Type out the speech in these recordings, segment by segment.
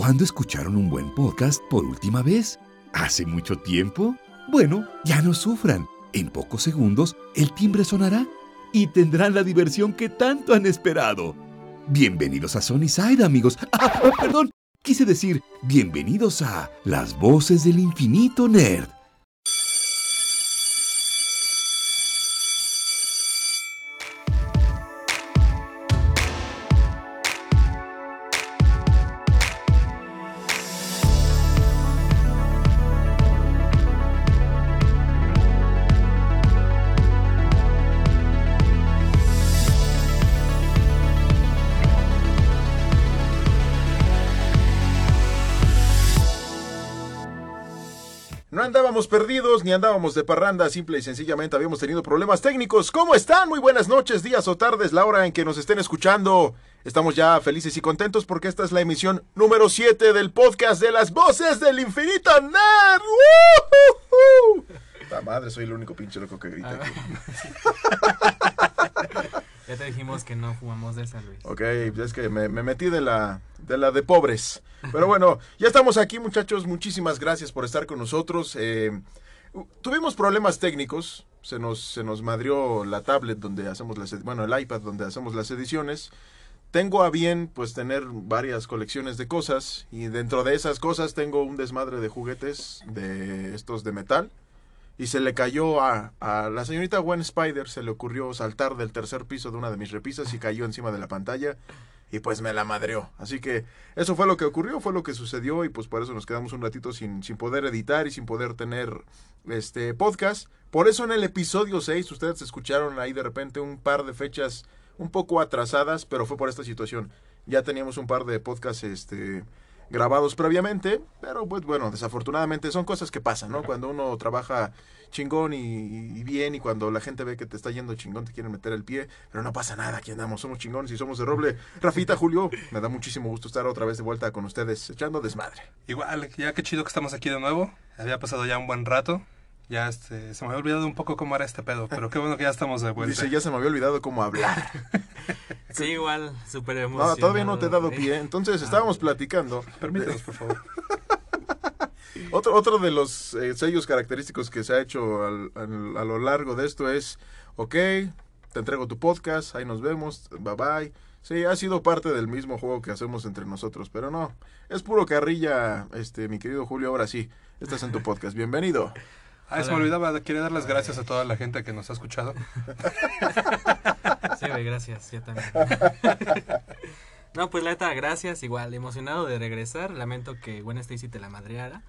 ¿Cuándo escucharon un buen podcast por última vez? ¿Hace mucho tiempo? Bueno, ya no sufran. En pocos segundos el timbre sonará y tendrán la diversión que tanto han esperado. Bienvenidos a Sony Side, amigos. Ah, perdón, quise decir bienvenidos a Las Voces del Infinito Nerd. Ni andábamos de parranda, simple y sencillamente habíamos tenido problemas técnicos. ¿Cómo están? Muy buenas noches, días o tardes, la hora en que nos estén escuchando. Estamos ya felices y contentos porque esta es la emisión número 7 del podcast de las voces del infinito nerd. ¡Woohoo! La madre, soy el único pinche loco que grita aquí. Ya te dijimos que no fumamos de esa, Luis. Ok, es que me, me metí de la, de la de pobres. Pero bueno, ya estamos aquí, muchachos. Muchísimas gracias por estar con nosotros. Eh, tuvimos problemas técnicos. Se nos, se nos madrió la tablet donde hacemos las, bueno, el iPad donde hacemos las ediciones. Tengo a bien, pues, tener varias colecciones de cosas. Y dentro de esas cosas tengo un desmadre de juguetes de estos de metal. Y se le cayó a, a la señorita Gwen Spider, se le ocurrió saltar del tercer piso de una de mis repisas y cayó encima de la pantalla y pues me la madreó. Así que eso fue lo que ocurrió, fue lo que sucedió y pues por eso nos quedamos un ratito sin, sin poder editar y sin poder tener este podcast. Por eso en el episodio 6 ustedes escucharon ahí de repente un par de fechas un poco atrasadas, pero fue por esta situación. Ya teníamos un par de podcasts este grabados previamente, pero pues bueno, desafortunadamente son cosas que pasan, ¿no? Cuando uno trabaja chingón y, bien y cuando la gente ve que te está yendo chingón te quieren meter el pie, pero no pasa nada, aquí andamos, somos chingones y somos de roble. Rafita, Julio, me da muchísimo gusto estar otra vez de vuelta con ustedes echando desmadre. Igual, ya qué chido que estamos aquí de nuevo. Había pasado ya un buen rato. Ya este, se me había olvidado un poco cómo era este pedo, pero qué bueno que ya estamos de vuelta. Dice, ya se me había olvidado cómo hablar. Sí, igual, súper emocionado. No, todavía no te he dado pie, entonces estábamos platicando. Permítanos, por favor. Otro, otro de los eh, sellos característicos que se ha hecho al- al- a lo largo de esto es, ok, te entrego tu podcast, ahí nos vemos, bye bye. Sí, ha sido parte del mismo juego que hacemos entre nosotros, pero no, es puro carrilla, este, mi querido Julio, ahora sí, estás en tu podcast, bienvenido. Ah, se me olvidaba, quería dar las gracias a toda la gente que nos ha escuchado. Sí, güey, gracias, yo también. no, pues la neta, gracias, igual, emocionado de regresar. Lamento que Gwen Stacy te la madreara,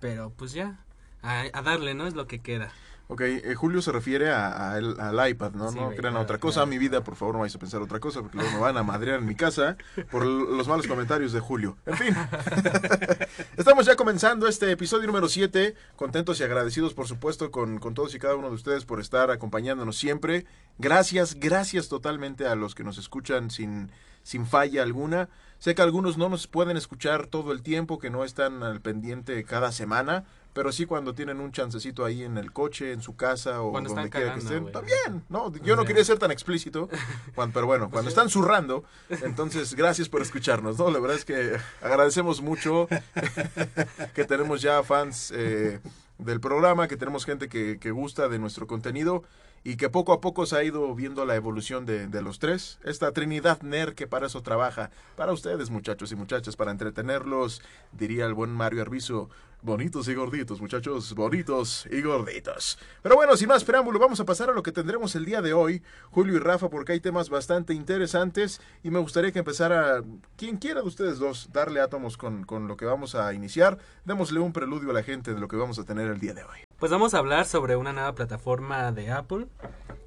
pero pues ya, a, a darle, ¿no? Es lo que queda. Ok, eh, Julio se refiere a- a el- al iPad, ¿no? Sí, no crean otra cosa. claro. Mi vida, por favor, no vais a pensar otra cosa, porque luego me van a madrear en mi casa por los malos comentarios de Julio. En fin, estamos ya comenzando este episodio número 7. Contentos y agradecidos, por supuesto, con, con todos y cada uno de ustedes por estar acompañándonos siempre. Gracias, gracias totalmente a los que nos escuchan sin, sin falla alguna. Sé que algunos no nos pueden escuchar todo el tiempo, que no están al pendiente cada semana, pero sí cuando tienen un chancecito ahí en el coche, en su casa o Cuando donde quiera que estén. También, ¿no? Yo no quería ser tan explícito, cuan- pero bueno, cuando están zurrando, entonces gracias por escucharnos, ¿no? La verdad es que agradecemos mucho que tenemos ya fans eh, del programa, que tenemos gente que, que gusta de nuestro contenido y que poco a poco se ha ido viendo la evolución de, de los tres. Esta Trinidad Ner que para eso trabaja. Para ustedes, muchachos y muchachas, para entretenerlos, diría el buen Mario Arbizo. Bonitos y gorditos, muchachos, bonitos y gorditos. Pero bueno, sin más preámbulo, vamos a pasar a lo que tendremos el día de hoy, Julio y Rafa, porque hay temas bastante interesantes y me gustaría que empezara quien quiera de ustedes dos darle átomos con, con lo que vamos a iniciar. Démosle un preludio a la gente de lo que vamos a tener el día de hoy. Pues vamos a hablar sobre una nueva plataforma de Apple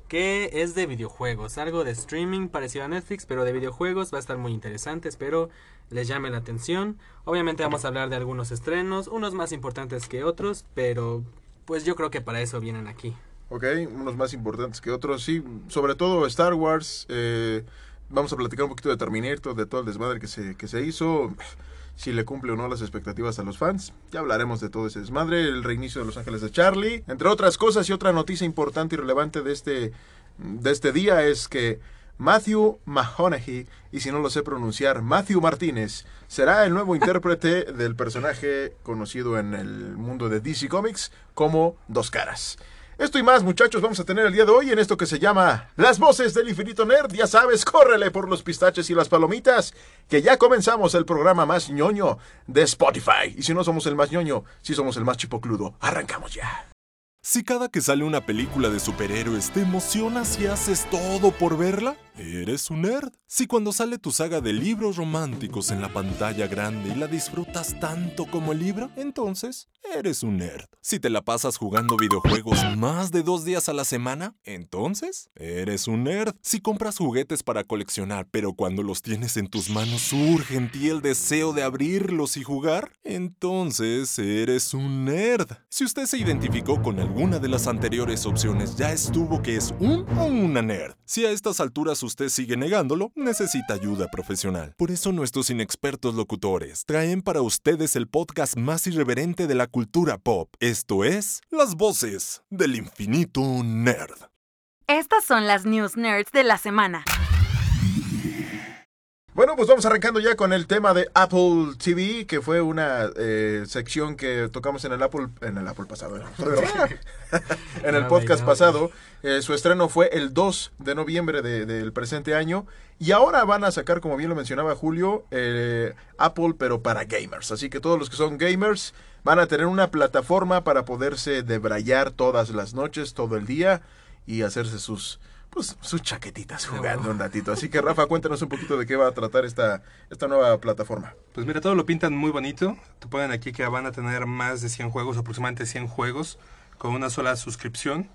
que es de videojuegos, algo de streaming parecido a Netflix, pero de videojuegos va a estar muy interesante, espero les llame la atención. Obviamente vamos a hablar de algunos estrenos, unos más importantes que otros, pero pues yo creo que para eso vienen aquí. Ok, unos más importantes que otros, sí, sobre todo Star Wars. eh, vamos a platicar un poquito de Terminator, de todo el desmadre que se, que se hizo, si le cumple o no las expectativas a los fans. Ya hablaremos de todo ese desmadre, el reinicio de Los Ángeles de Charlie, entre otras cosas y otra noticia importante y relevante de este, de este día es que Matthew Mahoney, y si no lo sé pronunciar, Matthew Martínez, será el nuevo intérprete del personaje conocido en el mundo de DC Comics como Dos Caras. Esto y más, muchachos, vamos a tener el día de hoy en esto que se llama Las Voces del Infinito Nerd. Ya sabes, córrele por los pistaches y las palomitas, que ya comenzamos el programa más ñoño de Spotify. Y si no somos el más ñoño, si somos el más chipocludo. Arrancamos ya. Si cada que sale una película de superhéroes te emocionas y haces todo por verla, eres un nerd. Si cuando sale tu saga de libros románticos en la pantalla grande y la disfrutas tanto como el libro, entonces eres un nerd. Si te la pasas jugando videojuegos más de dos días a la semana, entonces eres un nerd. Si compras juguetes para coleccionar, pero cuando los tienes en tus manos surge en ti el deseo de abrirlos y jugar, entonces eres un nerd. Si usted se identificó con alguna de las anteriores opciones, ya estuvo que es un o una nerd. Si a estas alturas usted sigue negándolo, necesita ayuda profesional. Por eso nuestros inexpertos locutores traen para ustedes el podcast más irreverente de la cultura pop. Esto es Las Voces del Infinito Nerd. Estas son las news nerds de la semana. Bueno, pues vamos arrancando ya con el tema de Apple TV, que fue una eh, sección que tocamos en el Apple, en el Apple pasado, en el podcast pasado. Eh, su estreno fue el 2 de noviembre de- del presente año y ahora van a sacar, como bien lo mencionaba Julio, eh, Apple pero para gamers. Así que todos los que son gamers van a tener una plataforma para poderse debrayar todas las noches, todo el día y hacerse sus pues sus chaquetitas jugando un ratito. Así que Rafa, cuéntanos un poquito de qué va a tratar esta, esta nueva plataforma. Pues mira, todo lo pintan muy bonito. Te ponen aquí que van a tener más de 100 juegos, aproximadamente 100 juegos, con una sola suscripción.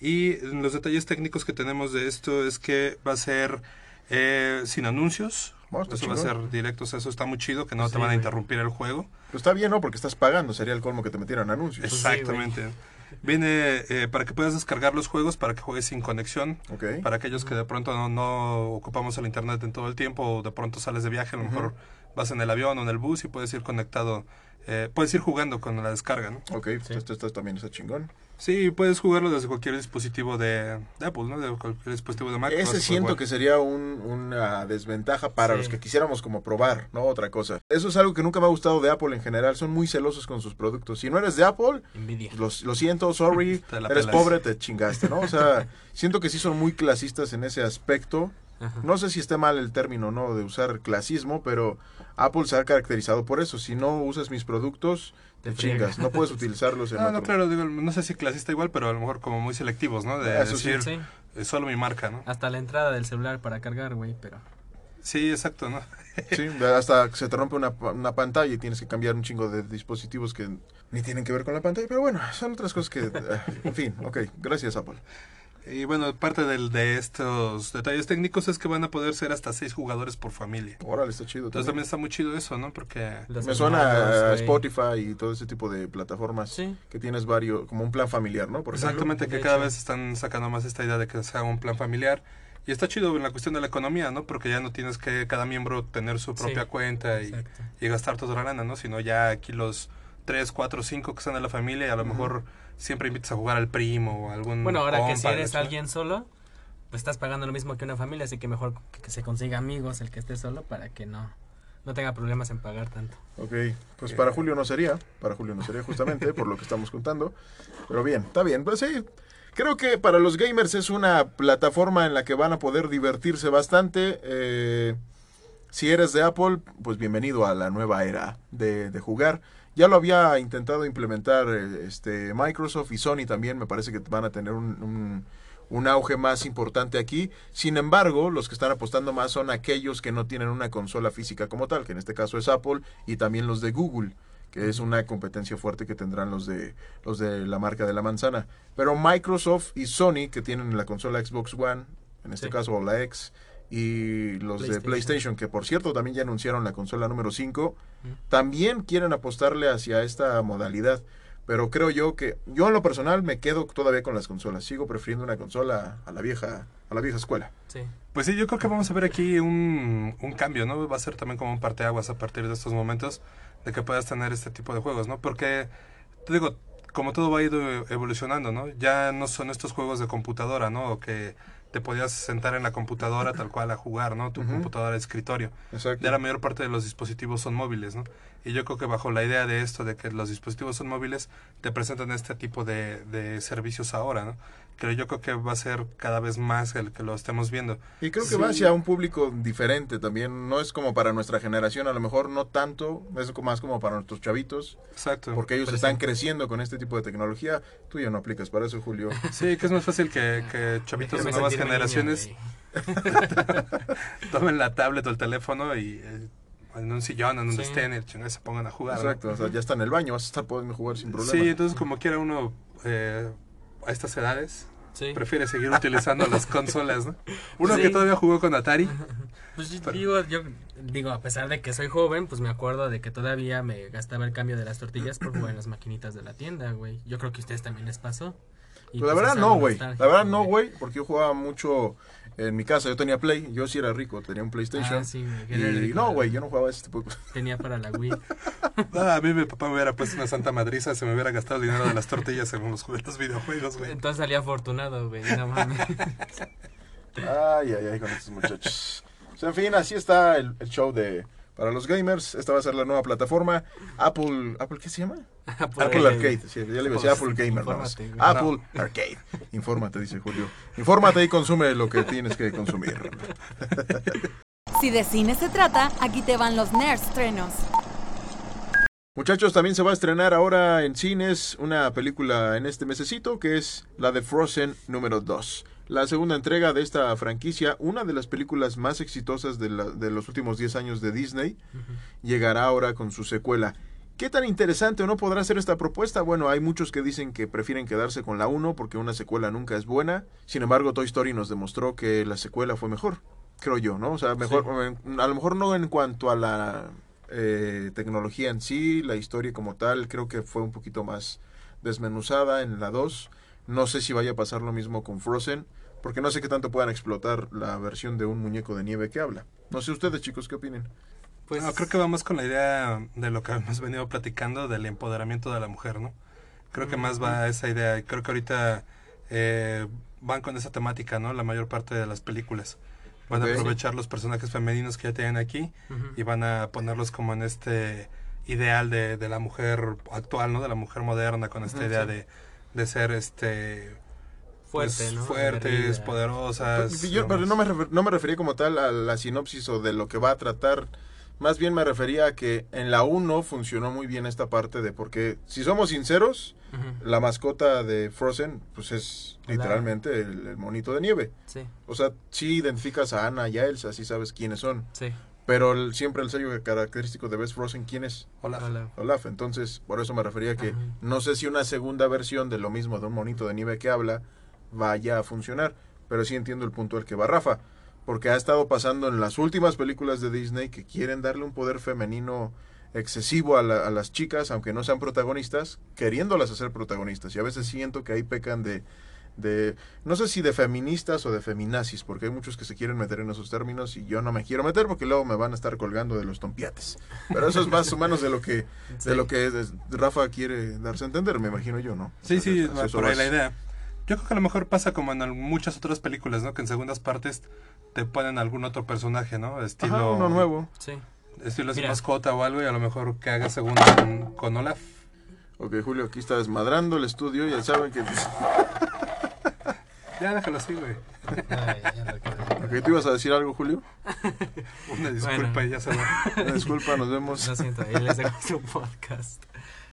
Y los detalles técnicos que tenemos de esto es que va a ser eh, sin anuncios. Oh, eso va a ser directos, eso está muy chido, que no Sí, te van a interrumpir el juego. Pues está bien, ¿no? Porque estás pagando, sería el colmo que te metieran anuncios. sí, Exactamente. Viene eh, para que puedas descargar los juegos, para que juegues sin conexión. Para aquellos que de pronto no, no ocupamos el internet en todo el tiempo o de pronto sales de viaje, a lo mejor vas en el avión o en el bus y puedes ir conectado, eh, puedes ir jugando con la descarga, ¿no? Ok, pues esto, esto también está chingón. Sí, puedes jugarlo desde cualquier dispositivo de, de Apple, ¿no? De cualquier dispositivo de Mac. Ese siento que sería un- una desventaja para Sí. los que quisiéramos como probar, ¿no? Otra cosa. Eso es algo que nunca me ha gustado de Apple en general. Son muy celosos con sus productos. Si no eres de Apple, Envidia. lo, lo siento, sorry, eres pelas. pobre, te chingaste, ¿no? O sea, siento que sí son muy clasistas en ese aspecto. Ajá. No sé si esté mal el término, ¿no? De usar clasismo, pero Apple se ha caracterizado por eso. Si no usas mis productos, te chingas. No puedes utilizarlos en No, no, otro. claro, digo, no sé si clasista igual, pero a lo mejor como muy selectivos, ¿no? De Eso sí. decir, Sí, es solo mi marca, ¿no? hasta la entrada del celular para cargar, güey, pero... Sí, exacto, ¿no? Sí, hasta se te rompe una, una pantalla y tienes que cambiar un chingo de dispositivos que ni tienen que ver con la pantalla. Pero bueno, son otras cosas que... eh, en fin, ok. Gracias, Apple. Y bueno, parte del, de estos detalles técnicos es que van a poder ser hasta seis jugadores por familia. Órale, está chido. Entonces también. está muy chido eso, ¿no? Porque Me suena a. Spotify y todo ese tipo de plataformas Sí. que tienes varios, como un plan familiar, ¿no? Por ejemplo. exactamente que cada vez están sacando más esta idea de que sea un plan familiar. Y está chido en la cuestión de la economía, ¿no? Porque ya no tienes que cada miembro tener su propia Sí, cuenta y, y gastar toda la lana, ¿no? Sino ya aquí los tres, cuatro, cinco que están en la familia y a lo mejor siempre invitas a jugar al primo o a algún Bueno, ahora que si eres alguien solo, pues estás pagando lo mismo que una familia, así que mejor que, que se consiga amigos el que esté solo para que no, no tenga problemas en pagar tanto. Ok, pues para Julio no sería, para Julio no sería justamente por lo que estamos contando, pero bien, está bien, pues sí, creo que para los gamers es una plataforma en la que van a poder divertirse bastante, eh, si eres de Apple, pues bienvenido a la nueva era de, de jugar, ya lo había intentado implementar eh, este Microsoft y Sony también, me parece que van a tener un, un- un auge más importante aquí. Sin embargo, los que están apostando más son aquellos que no tienen una consola física como tal, que en este caso es Apple y también los de Google, que es una competencia fuerte que tendrán los de los de la marca de la manzana. Pero Microsoft y Sony que tienen la consola Xbox One, en este Sí. caso o la X y los de PlayStation. Que por cierto también ya anunciaron la consola número 5, Ujú. también quieren apostarle hacia esta modalidad. Pero creo yo que, yo en lo personal me quedo todavía con las consolas. Sigo prefiriendo una consola a la vieja, a la vieja escuela. Sí. Pues sí, yo creo que vamos a ver aquí un, un cambio, ¿no? Va a ser también como un parteaguas a partir de estos momentos de que puedas tener este tipo de juegos, ¿no? Porque, te digo, como todo va a ir evolucionando, ¿no? Ya no son estos juegos de computadora, ¿no? O que te podías sentar en la computadora tal cual a jugar, ¿no? Tu computadora de escritorio. Exacto. Ya la mayor parte de los dispositivos son móviles, ¿no? Y yo creo que bajo la idea de esto, de que los dispositivos son móviles, te presentan este tipo de, de servicios ahora, ¿no? Que yo creo que va a ser cada vez más el que lo estemos viendo. Y creo que Sí. va hacia un público diferente también. No es como para nuestra generación, a lo mejor no tanto, es más como para nuestros chavitos, Exacto. porque ellos están creciendo con este tipo de tecnología. Tú ya no aplicas para eso, Julio. Sí, que es más fácil que, que chavitos de nuevas generaciones tomen la tablet o el teléfono y eh, en un sillón, en donde Sí. estén, y se pongan a jugar. ¿no? Exacto, o sea, ya está en el baño, vas a estar pudiendo jugar sin problema. Sí, entonces como quiera uno eh, a estas edades Sí. prefiere seguir utilizando las consolas, ¿no? Uno Sí. que todavía jugó con Atari. Pues yo digo, yo digo, a pesar de que soy joven, pues me acuerdo de que todavía me gastaba el cambio de las tortillas por jugar en las maquinitas de la tienda, güey. Yo creo que a ustedes también les pasó. Y Pues la verdad no, güey. La verdad no, güey, porque yo jugaba mucho en mi casa. Yo tenía Play, yo sí era rico, tenía un PlayStation. Ah, sí, y rico, no, güey, yo no jugaba ese tipo de cosas. Tenía para la Wii. Ah, a mí mi papá me hubiera puesto una santa madriza, se me hubiera gastado el dinero de las tortillas según los, los videojuegos, güey. Entonces salía afortunado, güey. No mames. Ay, ay, ay, con estos muchachos. Pues, en fin, así está el, el show de para los gamers. Esta va a ser la nueva plataforma. Apple, ¿Apple qué se llama? Apple Arcade. Sí, ya le iba a decir Apple Gamer. nada más. Infórmate, güey. Apple Arcade. Infórmate, dice Julio. Infórmate y consume lo que tienes que consumir. Si de cine se trata, aquí te van los nerds estrenos. Muchachos, también se va a estrenar ahora en cines una película en este mesecito que es la de Frozen número 2. La segunda entrega de esta franquicia, una de las películas más exitosas de, la- de los últimos 10 años de Disney, llegará ahora con su secuela. ¿Qué tan interesante o no podrá ser esta propuesta? Bueno, hay muchos que dicen que prefieren quedarse con la 1 porque una secuela nunca es buena. Sin embargo, Toy Story nos demostró que la secuela fue mejor, creo yo, ¿no? O sea, mejor, a lo mejor no en cuanto a la eh, tecnología en sí, la historia como tal, creo que fue un poquito más desmenuzada en la 2. No sé si vaya a pasar lo mismo con Frozen, porque no sé qué tanto puedan explotar la versión de un muñeco de nieve que habla. No sé ustedes, chicos, ¿qué opinen? Pues No, creo que vamos con la idea de lo que hemos venido platicando del empoderamiento de la mujer, ¿no? Creo que más va a esa idea y creo que ahorita eh, van con esa temática, ¿no? La mayor parte de las películas. Van a aprovechar los personajes femeninos que ya tienen aquí y van a ponerlos como en este ideal de, de la mujer actual, ¿no? De la mujer moderna, con esta idea sí. de, de ser este fuerte, pues, ¿no? fuertes, poderosas. Pues, Yo, pero no me, refer- no me refería como tal a la sinopsis o de lo que va a tratar. Más bien me refería a que en la 1 funcionó muy bien esta parte de porque, si somos sinceros, la mascota de Frozen, pues es La- literalmente el, el monito de nieve. Sí, O sea, sí identificas a Anna y a Elsa, sí sabes quiénes son. sí. Pero el- siempre el sello característico de Best Frozen, ¿quién es? Hola. Olaf. Entonces, por eso me refería a que no sé si una segunda versión de lo mismo de un monito de nieve que habla vaya a funcionar. Pero sí entiendo el punto al que va Rafa. Porque ha estado pasando en las últimas películas de Disney que quieren darle un poder femenino excesivo a, la- a las chicas, aunque no sean protagonistas, queriéndolas hacer protagonistas. Y a veces siento que ahí pecan de, de, no sé si de feministas o de feminazis, porque hay muchos que se quieren meter en esos términos y yo no me quiero meter porque luego me van a estar colgando de los tompiates. Pero eso es más o menos de lo que, Sí. de lo que Rafa quiere darse a entender, me imagino yo, ¿no? Sí, sí, por ahí la idea. Yo creo que a lo mejor pasa como en muchas otras películas, ¿no? Que en segundas partes te ponen algún otro personaje, ¿no? Estilo, Ajá, uno nuevo. Sí. Estilo así Mira. mascota o algo y a lo mejor que haga segunda con, con Olaf. Ok, Julio aquí está desmadrando el estudio, ya saben que... Ya déjalo así, güey. Ok, ¿tú ibas a decir algo, Julio? Una disculpa Bueno. y ya se va. Una disculpa, nos vemos. Lo siento, ahí les dejo su podcast.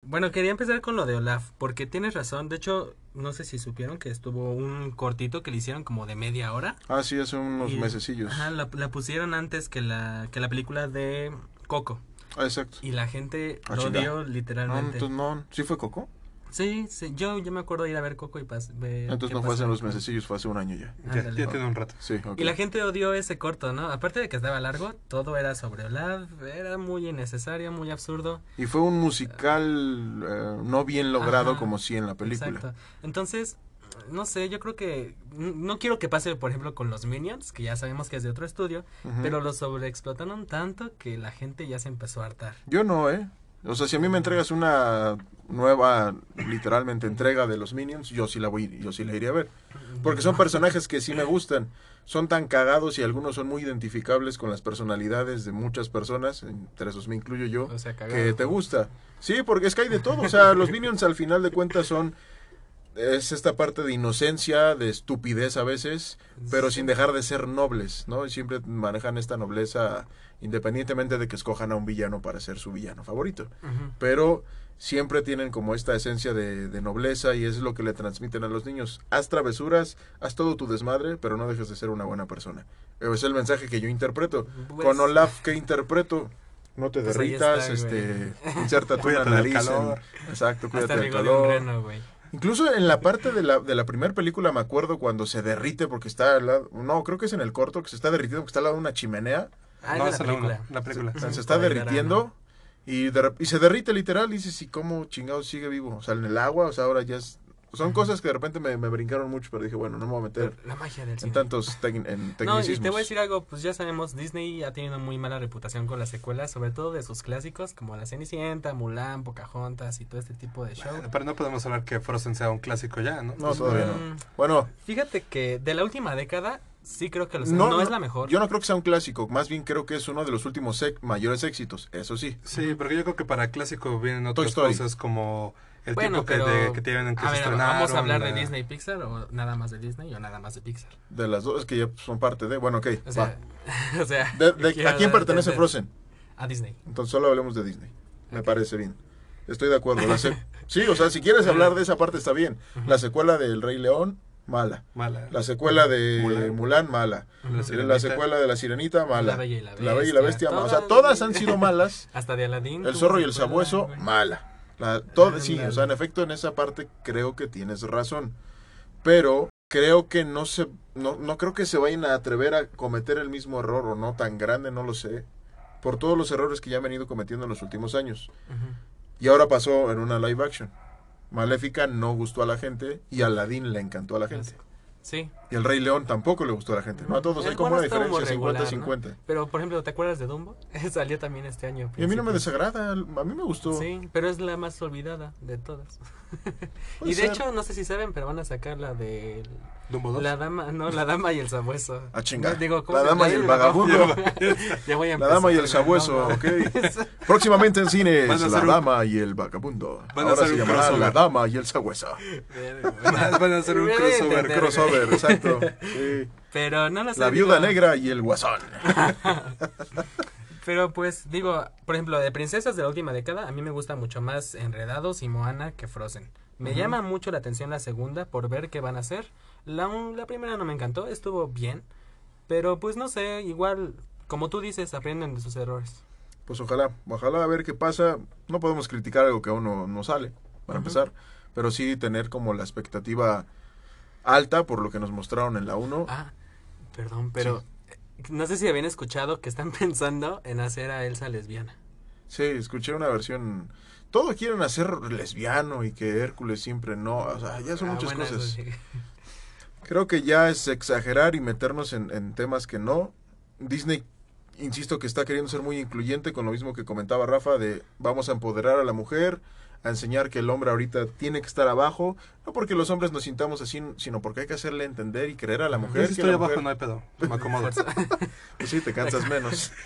Bueno, quería empezar con lo de Olaf, porque tienes razón. De hecho, no sé si supieron que estuvo un cortito que le hicieron como de media hora. Ah, sí, hace unos Y- mesecillos. Ajá, la, la pusieron antes que la, que la película de Coco. Ah, exacto. Y la gente Ah, lo odió No, literalmente. entonces no. ¿Sí fue Coco? Sí, sí, yo, yo me acuerdo de ir a ver Coco y pas, ver Entonces qué no fue hace unos mesecillos, fue hace un año ya. Ya, ya tiene un rato. Sí, ok. Y la gente odió ese corto, ¿no? Aparte de que estaba largo, todo era sobre Olaf, era muy innecesario, muy absurdo. Y fue un musical eh, no bien logrado Ajá, como sí en la película. Exacto. Entonces, no sé, yo creo que no quiero que pase, por ejemplo, con los Minions, que ya sabemos que es de otro estudio, Ujú. pero los sobreexplotaron tanto que la gente ya se empezó a hartar. Yo no, ¿eh? O sea, si a mí me entregas una nueva, literalmente, entrega de los Minions, yo sí la voy, yo sí la iría a ver. Porque son personajes que sí me gustan. Son tan cagados y algunos son muy identificables con las personalidades de muchas personas, entre esos me incluyo yo, O sea, que te gusta. Sí, porque es que hay de todo. O sea, los Minions al final de cuentas son es esta parte de inocencia, de estupidez a veces, pero sin dejar de ser nobles, ¿no? Y siempre manejan esta nobleza independientemente de que escojan a un villano para ser su villano favorito. Pero siempre tienen como esta esencia de, de nobleza y es lo que le transmiten a los niños. Haz travesuras, haz todo tu desmadre, pero no dejes de ser una buena persona. Es el mensaje que yo interpreto. Pues- Con Olaf, ¿qué interpreto? No te Pues derritas, güey. este, Cuídate del nariz. en- calor. exacto, cuídate Hasta del arriba de un calor. reno, güey. Incluso en la parte de la, de la primera película me acuerdo cuando se derrite porque está al lado, no, creo que es en el corto que se está derritiendo porque está al lado de una chimenea, Ah, no, es la la película. la se está derritiendo y, de rep- y se derrite literal y dices, ¿y cómo chingados sigue vivo? O sea, en el agua, o sea, ahora ya es... Son cosas que de repente me, me brincaron mucho, pero dije, bueno, no me voy a meter La magia del en tantos tec- en No, y tecnicismos. te voy a decir algo, pues ya sabemos, Disney ha tenido muy mala reputación con las secuelas, sobre todo de sus clásicos como La Cenicienta, Mulan, Pocahontas y todo este tipo de show. Pero no podemos hablar que Frozen sea un clásico ya, ¿no? No, todavía no. Mm, Bueno, Fíjate que de la última década, sí creo que lo no, no, es la mejor. Yo no creo que sea un clásico, más bien creo que es uno de los últimos mayores éxitos, eso sí. Sí, porque yo creo que para clásico vienen otras cosas como el bueno, tiempo que, pero de- que tienen que a se ver, vamos a hablar de la- Disney Pixar o nada más de Disney o nada más de Pixar. De las dos que ya son parte de... Bueno, ok. O sea, o sea, va. De- de- quiero ¿A quién pertenece. Frozen? A Disney. Entonces solo hablemos de Disney. Me parece bien. Estoy de acuerdo. La se- sí, o sea, si quieres hablar de esa parte está bien. La secuela del Rey León, mala. Mala. La secuela de Mulan. Mulan, mala. La secuela de La Sirenita, mala. La Bella y la Bella y la Bestia, Bestia, mala. O todas, sea, todas han sido malas. Hasta de Aladdin. El zorro y el sabueso, mala. La, todo, sí, o sea, en efecto, en esa parte creo que tienes razón. Pero creo que no se, no, no creo que se vayan a atrever a cometer el mismo error o no tan grande, no lo sé. Por todos los errores que ya han venido cometiendo en los últimos años. Y ahora pasó en una live action. Maléfica no gustó a la gente y Aladdin le encantó a la gente. Sí. Y el Rey León tampoco le gustó a la gente. No a todos, El hay como una diferencia regular, 50-50. ¿no? Pero, por ejemplo, ¿te acuerdas de Dumbo? Salió también este año. Y a mí no me desagrada, a mí me gustó. Sí, pero es la más olvidada de todas. Y de ser. hecho, no sé si saben, pero van a sacar la de Dumbo 2. la dama, no, la dama y el sabueso. Ah, chinga. No, digo, ¿cómo La dama y el vagabundo. ya voy a La dama y el empezar, sabueso, no, ok. Próximamente en cines, a La un- dama y el vagabundo. Van a Ahora se llamará crossover. La dama y el sabueso. Van a hacer un a crossover, Crossover, güey. Exacto. Sí. Pero no lo sé. La viuda digo, negra y el guasón. Pero pues digo, por ejemplo, de princesas de la última década, a mí me gusta mucho más Enredados y Moana que Frozen. Me llama mucho la atención la segunda por ver qué van a hacer. La, la primera no me encantó, estuvo bien. Pero pues no sé, igual, como tú dices, aprenden de sus errores. Pues ojalá, ojalá a ver qué pasa. No podemos criticar algo que aún no, no sale, para empezar. Pero sí tener como la expectativa alta por lo que nos mostraron en la 1. Ah, perdón, pero no sé si habían escuchado que están pensando en hacer a Elsa lesbiana. Sí, escuché una versión... Todo quieren hacer lesbiano y que Hércules siempre no. O sea, ya son Ah, muchas cosas. sí. Creo que ya es exagerar y meternos en, en temas que no. Disney, insisto, que está queriendo ser muy incluyente con lo mismo que comentaba Rafa de vamos a empoderar a la mujer, a enseñar que el hombre ahorita tiene que estar abajo, no porque los hombres nos sintamos así, sino porque hay que hacerle entender y creer a la Yo mujer sí que estoy la abajo, mujer- no hay pedo. Me acomodo. pues sí, te cansas menos.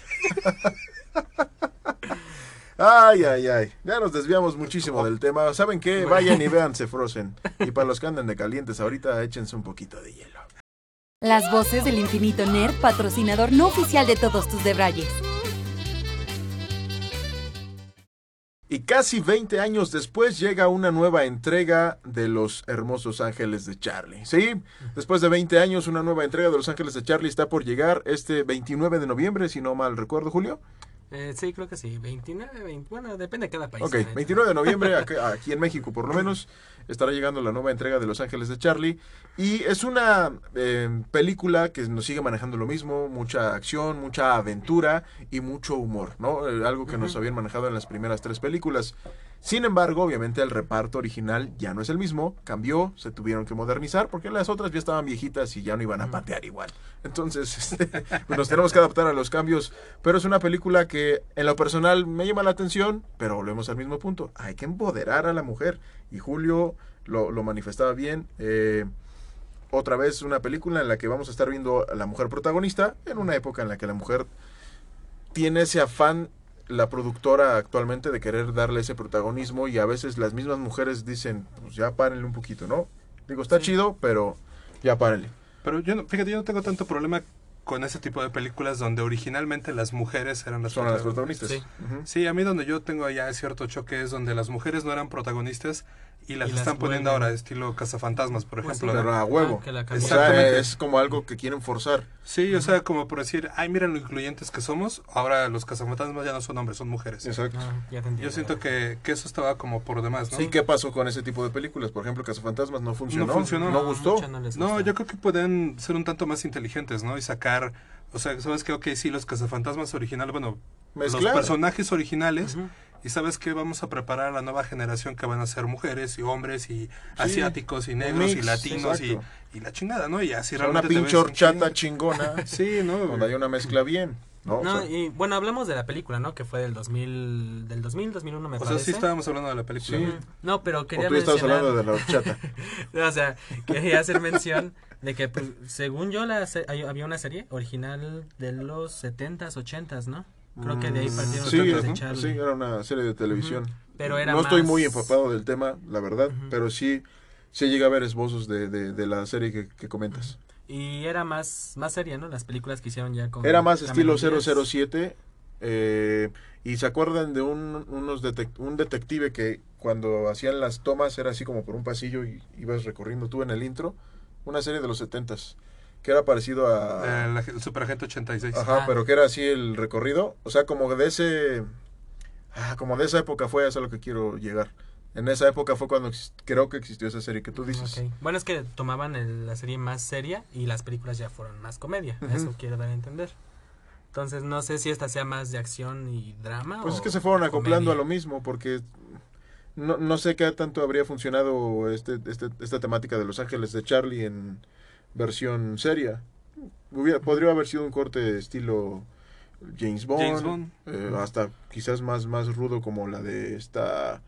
Ay, ay, ay. Ya nos desviamos muchísimo del tema. ¿Saben qué? Vayan y véanse Frozen. Y para los que anden de calientes ahorita, échense un poquito de hielo. Las voces del infinito nerd, patrocinador no oficial de todos tus debrayes. Y casi 20 años después llega una nueva entrega de Los Hermosos Ángeles de Charlie. Sí, después de 20 años una nueva entrega de Los Ángeles de Charlie está por llegar este 29 de noviembre, si no mal recuerdo, Julio. Eh, sí, creo que sí. 29, 20, bueno, depende de cada país. Ok, la neta. 29 de noviembre, aquí, aquí en México por lo menos, estará llegando la nueva entrega de Los Ángeles de Charlie. Y es una eh, película que nos sigue manejando lo mismo, mucha acción, mucha aventura y mucho humor, ¿no? Eh, algo que nos habían manejado en las primeras tres películas. Sin embargo, obviamente el reparto original ya no es el mismo, cambió, se tuvieron que modernizar porque las otras ya estaban viejitas y ya no iban a patear igual. Entonces, este, pues nos tenemos que adaptar a los cambios, pero es una película que en lo personal me llama la atención, pero volvemos al mismo punto. Hay que empoderar a la mujer. Y Julio lo, lo manifestaba bien. Eh, otra vez una película en la que vamos a estar viendo a la mujer protagonista en una época en la que la mujer tiene ese afán la productora actualmente de querer darle ese protagonismo y a veces las mismas mujeres dicen, pues ya párenle un poquito, ¿no? Digo, está chido, pero ya párenle. Pero yo, no, fíjate, yo no tengo tanto problema con ese tipo de películas donde originalmente las mujeres eran las Son las protagonistas. Sí. Sí, a mí donde yo tengo allá cierto choque es donde las mujeres no eran protagonistas y las Y las están poniendo vuelven. ahora, estilo cazafantasmas, por Pues ejemplo. sí, Pero a huevo. Ah, que la o sea, Exactamente. es como algo que quieren forzar. Sí, o sea, como por decir, ay, miren lo incluyentes que somos, ahora los cazafantasmas ya no son hombres, son mujeres. Exacto. Ah, ya te entiendo. Yo siento que, que eso estaba como por demás, ¿no? ¿Y qué pasó con ese tipo de películas? Por ejemplo, Cazafantasmas no funcionó. No funcionó. No gustó. no No, yo creo que pueden ser un tanto más inteligentes, ¿no? Y sacar, o sea, sabes que, ok, sí, los cazafantasmas originales, bueno, Mezclar. los personajes originales, Ujú. Y sabes que vamos a preparar a la nueva generación que van a ser mujeres y hombres y asiáticos y negros y mix, latinos y, y la chingada, ¿no? Y así O sea, una realmente te pinche horchata chingona. chingo. Sí, ¿no? donde hay una mezcla bien. ¿no? O No, sea, y bueno, hablamos de la película, ¿no? Que fue del 2000, del 2000, 2001 me O sea, parece. sí estábamos hablando de la película. Sí. ¿no? No, pero o quería tú estabas mencionar... hablando de la horchata. o sea, quería hacer mención de que, pues, según yo, la se- hay- había una serie original de los 70s, 80s, ¿no? Creo que de ahí partieron Sí, tantos de. Charlie. sí, era una serie de televisión. Pero era no estoy muy empapado del tema, la verdad, pero sí, sí llega a ver esbozos de, de, de la serie que, que comentas. Y era más, más seria, ¿no? Las películas que hicieron ya con... Era más estilo Cameron Díaz. 007. eh, y se acuerdan de un, unos detec- un detective que cuando hacían las tomas era así como por un pasillo y ibas recorriendo tú en el intro. Una serie de los 70s. Que era parecido a... La- el Superagente 86. Ajá, Ah. pero que era así el recorrido. O sea, como de ese... ah, como de esa época fue, eso es a lo que quiero llegar. En esa época fue cuando creo que existió esa serie que tú dices. Ok. Bueno, es que tomaban el- la serie más seria y las películas ya fueron más comedia. Eso quiero dar a entender. Entonces, no sé si esta sea más de acción y drama Pues o es que se fueron acoplando comedia. a lo mismo, porque no, no sé qué tanto habría funcionado este, este, esta temática de Los Ángeles de Charlie en versión seria. Hubiera, podría haber sido un corte estilo James Bond, James Bond. eh, hasta quizás más, más rudo como la de esta...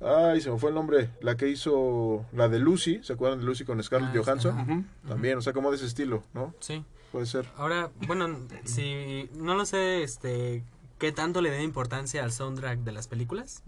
Ay, se me fue el nombre. La que hizo la de Lucy, ¿se acuerdan de Lucy con Scarlett Ah, Johansson? También, o sea, como de ese estilo, ¿no? Sí. Puede ser. Ahora, bueno, si no lo sé, este, qué tanto le den importancia al soundtrack de las películas.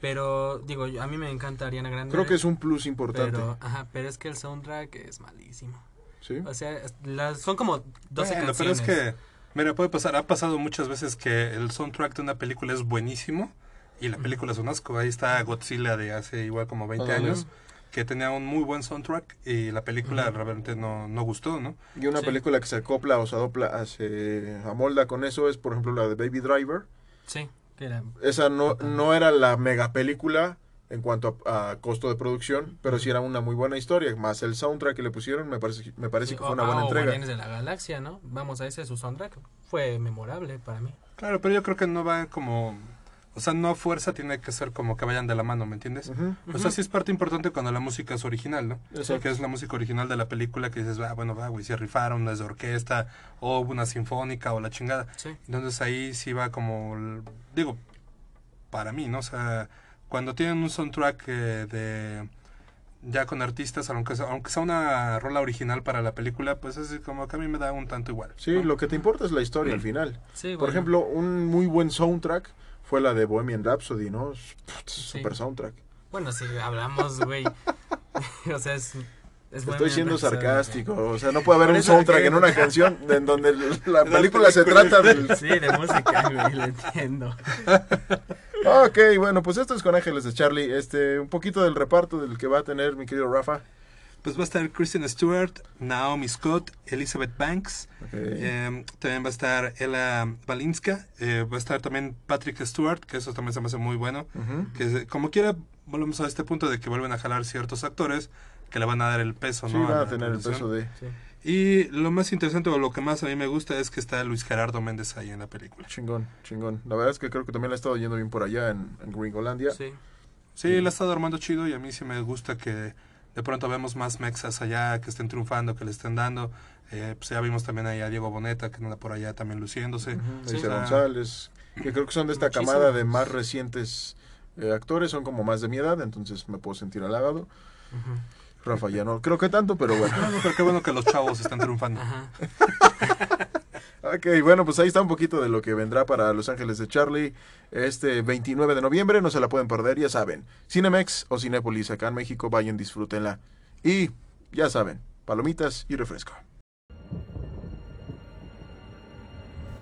Pero digo, a mí me encanta Ariana Grande. Creo que es un plus importante. pero, ajá, pero es que el soundtrack es malísimo. ¿sí? O sea, las, son como 12 Bueno, pero es que, mira, puede pasar, ha pasado muchas veces que el soundtrack de una película es buenísimo y la película es un asco. Ahí está Godzilla de hace igual como 20 Ándale. años, que tenía un muy buen soundtrack y la película realmente no, no gustó, ¿no? Y una Sí. película que se acopla o se adopla, se amolda con eso es, por ejemplo, la de Baby Driver. Sí, era... Esa no, no era la mega película en cuanto a, a costo de producción, pero sí era una muy buena historia. Más el soundtrack que le pusieron, me parece, me parece sí, que fue o- una ah, buena o entrega. Guardianes de la Galaxia, ¿no? Vamos a ese, su soundtrack fue memorable para mí. Claro, pero yo creo que no va como... O sea, no a fuerza tiene que ser como que vayan de la mano, ¿me entiendes? O sea, sí es parte importante cuando la música es original, ¿no? Exacto. Que es la música original de la película que dices, ah, bueno, va, güey, se rifaron, no es de orquesta, o una sinfónica, o la chingada. Sí. Entonces ahí sí va como, digo, para mí, ¿no? O sea, cuando tienen un soundtrack eh, de ya con artistas, aunque sea, aunque sea una rola original para la película, pues es como que a mí me da un tanto igual. Sí, ¿no? lo que te importa es la historia al final. Sí, Por ejemplo, un muy buen soundtrack fue la de Bohemian Rhapsody, ¿no? Super soundtrack. Bueno, si hablamos, güey. o sea, es. es Estoy siendo sarcástico, o sea, no puede haber un soundtrack que- en una canción en donde la La película se trata del... Sí, de música, güey, lo entiendo. Ok, bueno, pues esto es con Ángeles de Charlie. Este, un poquito del reparto del que va a tener mi querido Rafa. Pues va a estar Kristen Stewart, Naomi Scott, Elizabeth Banks, Ok. eh, también va a estar Ella Balinska, eh, va a estar también Patrick Stewart, que eso también se me hace muy bueno. Ujú. que se- como quiera volvemos a este punto de que vuelven a jalar ciertos actores que le van a dar el peso, Sí, ¿no? van a la tener el peso de... Sí. Y lo más interesante o lo que más a mí me gusta es que está Luis Gerardo Méndez ahí en la película. Chingón, chingón. La verdad es que creo que también le ha estado yendo bien por allá en, en Gringolandia. Sí. Sí, la ha estado armando chido y a mí sí me gusta que de pronto vemos más mexas allá que estén triunfando, que le estén dando. Eh, pues ya vimos también ahí a Diego Boneta que anda por allá también luciéndose. Ujú, Sí. Alicia Ah. González. que creo que son de esta camada de más recientes eh, actores, son como más de mi edad, entonces me puedo sentir halagado. Rafa ya no creo que tanto, pero bueno. Bueno, pero qué bueno que los chavos están triunfando. Ajá. Ok, bueno, pues ahí está un poquito de lo que vendrá para Los Ángeles de Charlie este 29 de noviembre. No se la pueden perder, ya saben. Cinemex o Cinépolis acá en México, vayan, disfrútenla. Y ya saben, palomitas y refresco.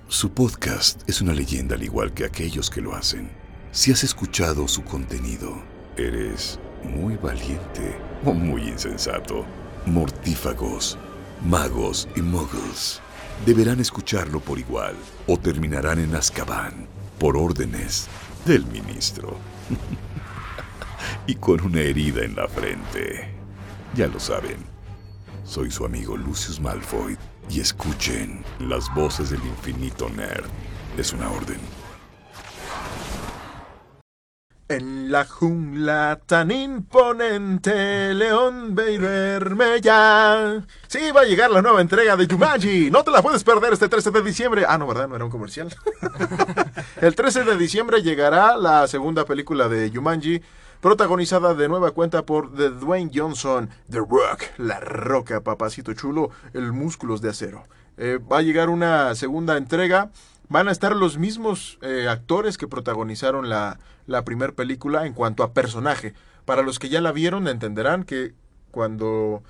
Su podcast es una leyenda al igual que aquellos que lo hacen. Si has escuchado su contenido, eres muy valiente o muy insensato. Mortífagos, magos y muggles deberán escucharlo por igual o terminarán en Azkaban por órdenes del ministro. y con una herida en la frente. Ya lo saben. Soy su amigo Lucius Malfoy y escuchen las voces del infinito nerd. Es una orden. En la jungla tan imponente, León duerme ya. Sí, va a llegar la nueva entrega de Jumanji. No te la puedes perder este 13 de diciembre. Ah, no, ¿verdad? No era un comercial. El 13 de diciembre llegará la segunda película de Jumanji, protagonizada de nueva cuenta por The Dwayne Johnson, The Rock, La Roca, papacito chulo, el músculos de acero. Eh, va a llegar una segunda entrega. Van a estar los mismos eh, actores que protagonizaron la, la primera película en cuanto a personaje. Para los que ya la vieron entenderán que cuando,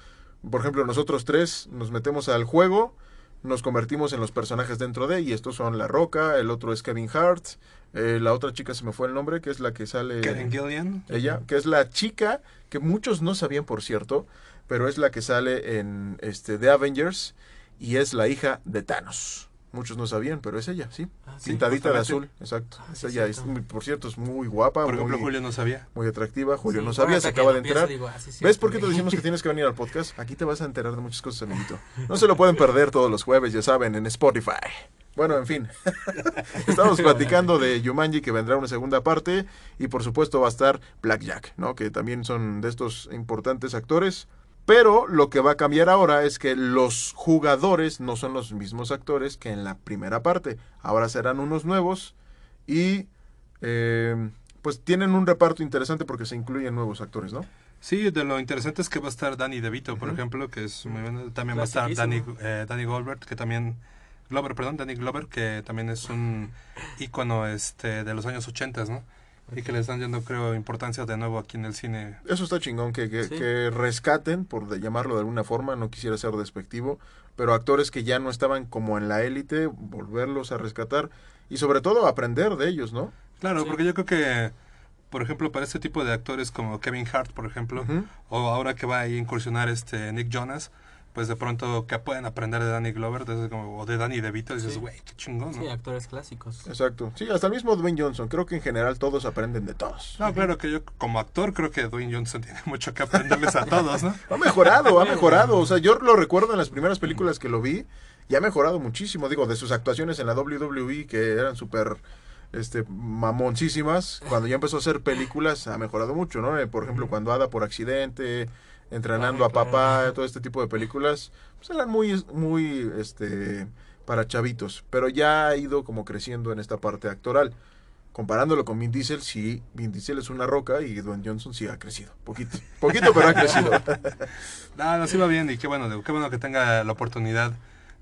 por ejemplo, nosotros tres nos metemos al juego, nos convertimos en los personajes dentro de, y estos son La Roca, el otro es Kevin Hart, eh, la otra chica se me fue el nombre, que es la que sale... Karen Gillian. Ella, que es la chica que muchos no sabían, por cierto, pero es la que sale en este The Avengers y es la hija de Thanos. Muchos no sabían, pero es ella, sí. Ah, sí, Pintadita de azul, exacto. Ah, es ella, es por cierto, es muy guapa, Por ejemplo, muy, Julio no sabía. muy atractiva. Julio Sí, no sabía, se acaba de digo, ah, sí, ¿Ves por qué te decimos que tienes que venir al podcast? Aquí te vas a enterar de muchas cosas, amiguito. No se lo pueden perder todos los jueves, ya saben, en Spotify. Bueno, en fin. Estamos platicando de Yumanji, que vendrá una segunda parte. Y por supuesto va a estar Blackjack, ¿no? Que también son de estos importantes actores. Pero lo que va a cambiar ahora es que los jugadores no son los mismos actores que en la primera parte. Ahora serán unos nuevos y eh, pues tienen un reparto interesante porque se incluyen nuevos actores, ¿no? Sí, de lo interesante es que va a estar Danny DeVito, por ejemplo, que es muy bueno. También va a estar Danny, eh, Danny Glover, que también... Glover, perdón, Danny Glover, que también es un ícono este, de los años 80, ¿no? Y que le están dando, creo, importancia de nuevo aquí en el cine. Eso está chingón, que, que, Sí. que rescaten, por llamarlo de alguna forma, no quisiera ser despectivo, pero actores que ya no estaban como en la élite, volverlos a rescatar y sobre todo aprender de ellos, ¿no? Claro, Sí. porque yo creo que, por ejemplo, para este tipo de actores como Kevin Hart, por ejemplo, o ahora que va a incursionar este Nick Jonas, pues de pronto que pueden aprender de Danny Glover como, o de Danny DeVito, dices, Sí. güey, qué chingón, ¿no? Sí, actores clásicos. Exacto. Sí, hasta el mismo Dwayne Johnson. Creo que en general todos aprenden de todos. No, claro que yo como actor creo que Dwayne Johnson tiene mucho que aprenderles a todos, ¿no? Ha mejorado, ha mejorado. O sea, yo lo recuerdo en las primeras películas que lo vi y ha mejorado muchísimo. Digo, de sus actuaciones en la WWE que eran súper este, mamoncísimas. Cuando ya empezó a hacer películas ha mejorado mucho, ¿no? Eh, Por ejemplo, cuando Ada por accidente, entrenando Ah, a papá, claro. todo este tipo de películas, pues eran muy, muy, este, para chavitos. Pero ya ha ido como creciendo en esta parte actoral. Comparándolo con Vin Diesel, sí, Vin Diesel es una roca y Dwayne Johnson sí ha crecido. Poquito, poquito, pero ha crecido. No, no, sí va bien y qué bueno, qué bueno que tenga la oportunidad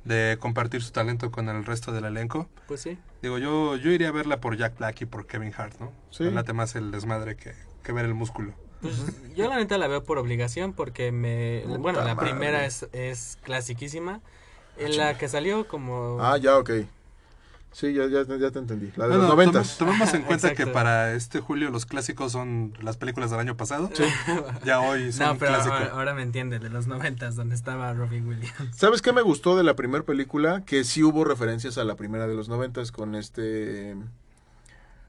de compartir su talento con el resto del elenco. Pues sí. Digo, yo, yo iría a verla por Jack Black y por Kevin Hart, ¿no? Sí. Me late más el desmadre que, que ver el músculo. Pues yo la neta la veo por obligación porque me... Puta bueno, la madre. primera es, es clasiquísima. En la que salió como... Ah, ya, ok. Sí, ya, ya, ya te entendí. La de los noventas. tom- tomemos en cuenta que para este julio los clásicos son las películas del año pasado. Ya hoy son no, pero ahora, ahora me entiende, de los noventas, donde estaba Robbie Williams. ¿Sabes qué me gustó de la primera película? Que sí hubo referencias a la primera de los noventas con este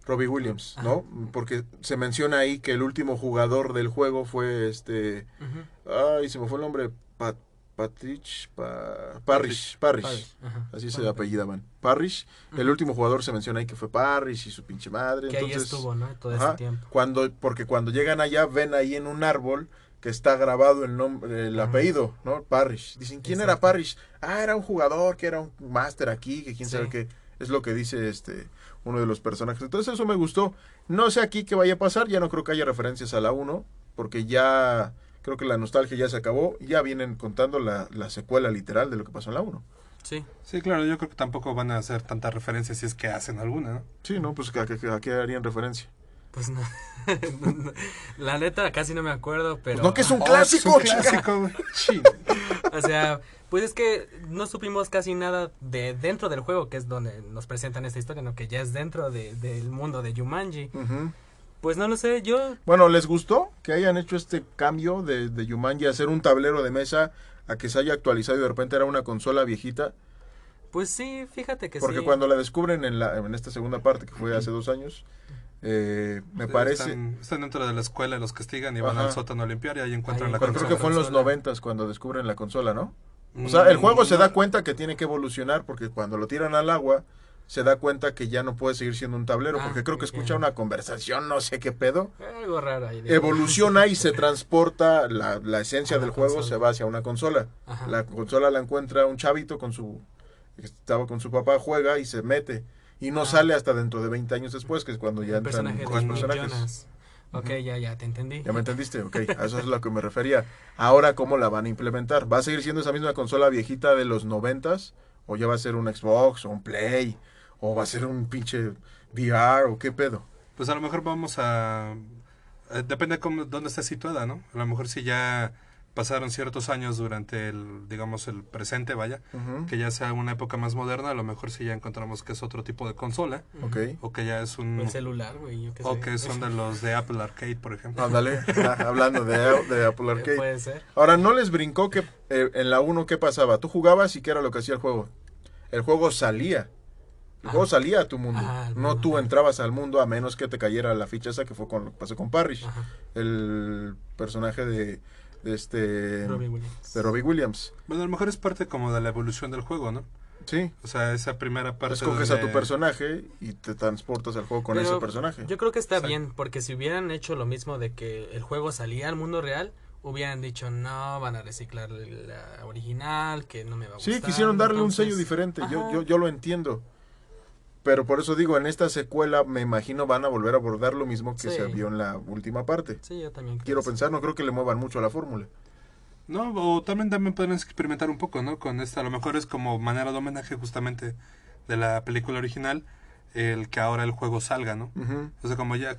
Robbie Williams, ¿no? Porque se menciona ahí que el último jugador del juego fue este... Ay, se me fue el nombre. Pat, Patrich... Pa- Parrish. Parrish. Parrish. Así se Bueno, apellidaban. Parrish. El último jugador se menciona ahí que fue Parrish y su pinche madre. Que ahí entonces, estuvo, ¿no? Todo ese tiempo. Cuando, porque cuando llegan allá ven ahí en un árbol que está grabado el nombre, el apellido, ¿no? Parrish. Dicen, ¿quién era. Parrish? Ah, era un jugador que era un máster aquí, que quién sabe qué. Es lo que dice este uno de los personajes. Entonces eso me gustó. No sé aquí qué vaya a pasar, ya no creo que haya referencias a la 1, porque ya creo que la nostalgia ya se acabó, ya vienen contando la, la secuela literal de lo que pasó en la 1. Sí. Sí, claro, yo creo que tampoco van a hacer tantas referencias si es que hacen alguna, ¿no? Sí, ¿no? Pues ¿a, qué- a qué harían referencia? Pues no. la neta casi no me acuerdo, pero... Pues no, que es un Oh, clásico, es un clásico, güey. Sí. O sea, pues es que no supimos casi nada de dentro del juego, que es donde nos presentan esta historia, ¿no? Que ya es dentro de- del mundo de Jumanji. Pues no lo sé, yo... Bueno, ¿les gustó que hayan hecho este cambio de, de Jumanji a hacer un tablero de mesa a que se haya actualizado y de repente era una consola viejita? Pues sí, fíjate que Porque sí. cuando la descubren en, la, en esta segunda parte, que fue hace dos años, eh, me parece... Están, están dentro de la escuela, los castigan y van Ajá. al sótano a limpiar y ahí encuentran Ahí la Pero encuentran creo que fue en los consola. noventas cuando descubren la consola, ¿no? O sea, el juego se da cuenta que tiene que evolucionar porque cuando lo tiran al agua se da cuenta que ya no puede seguir siendo un tablero Ah, porque creo que escucha una conversación, no sé qué pedo. Algo raro ahí. Evoluciona y se transporta la, la esencia la del juego, consola. se va hacia una consola. Ajá. La consola la encuentra un chavito con su estaba con su papá, juega y se mete y no Ah. sale hasta dentro de 20 años después, que es cuando ya entran personaje los personajes. Jonas. Ok, ya, ya, te entendí. ¿Ya me entendiste? Ok, a eso es a lo que me refería. Ahora, ¿cómo la van a implementar? ¿Va a seguir siendo esa misma consola viejita de los noventas? ¿O ya va a ser un Xbox o un Play? ¿O va a ser un pinche VR o qué pedo? Pues a lo mejor vamos a... eh, depende de cómo, dónde esté situada, ¿no? A lo mejor si ya pasaron ciertos años durante el, digamos, el presente, vaya, que ya sea una época más moderna, a lo mejor si ya encontramos que es otro tipo de consola, Ok. o que ya es un... O el celular, güey, yo qué O que son de los de Apple Arcade, por ejemplo. Ándale, ah, hablando de, de Apple Arcade. Puede ser. Ahora, ¿no les brincó que eh, en la 1 qué pasaba? Tú jugabas y qué era lo que hacía el juego. El juego salía. El juego salía a tu mundo. Al no mundo, tú entrabas al mundo a menos que te cayera la ficha esa que fue con lo que pasó con Parrish. Ajá. El personaje de, de este... Robbie Williams. de Robbie Williams. Bueno, a lo mejor es parte como de la evolución del juego, ¿no? Sí. O sea, esa primera parte Escoges a tu personaje y te transportas al juego con Pero ese personaje. Yo creo que está Exacto. bien, porque si hubieran hecho lo mismo de que el juego salía al mundo real, hubieran dicho, no, van a reciclar la original, que no me va a gustar. Sí, quisieron darle un sello diferente. Yo, yo, yo lo entiendo. Pero por eso digo, en esta secuela me imagino van a volver a abordar lo mismo que Sí. se vio en la última parte. Sí, yo también creo Quiero pensar, no creo que le muevan mucho a la fórmula. No, o también, también pueden experimentar un poco, ¿no? Con esta, a lo mejor es como manera de homenaje justamente de la película original, el que ahora el juego salga, ¿no? Ujú. O sea, como ya,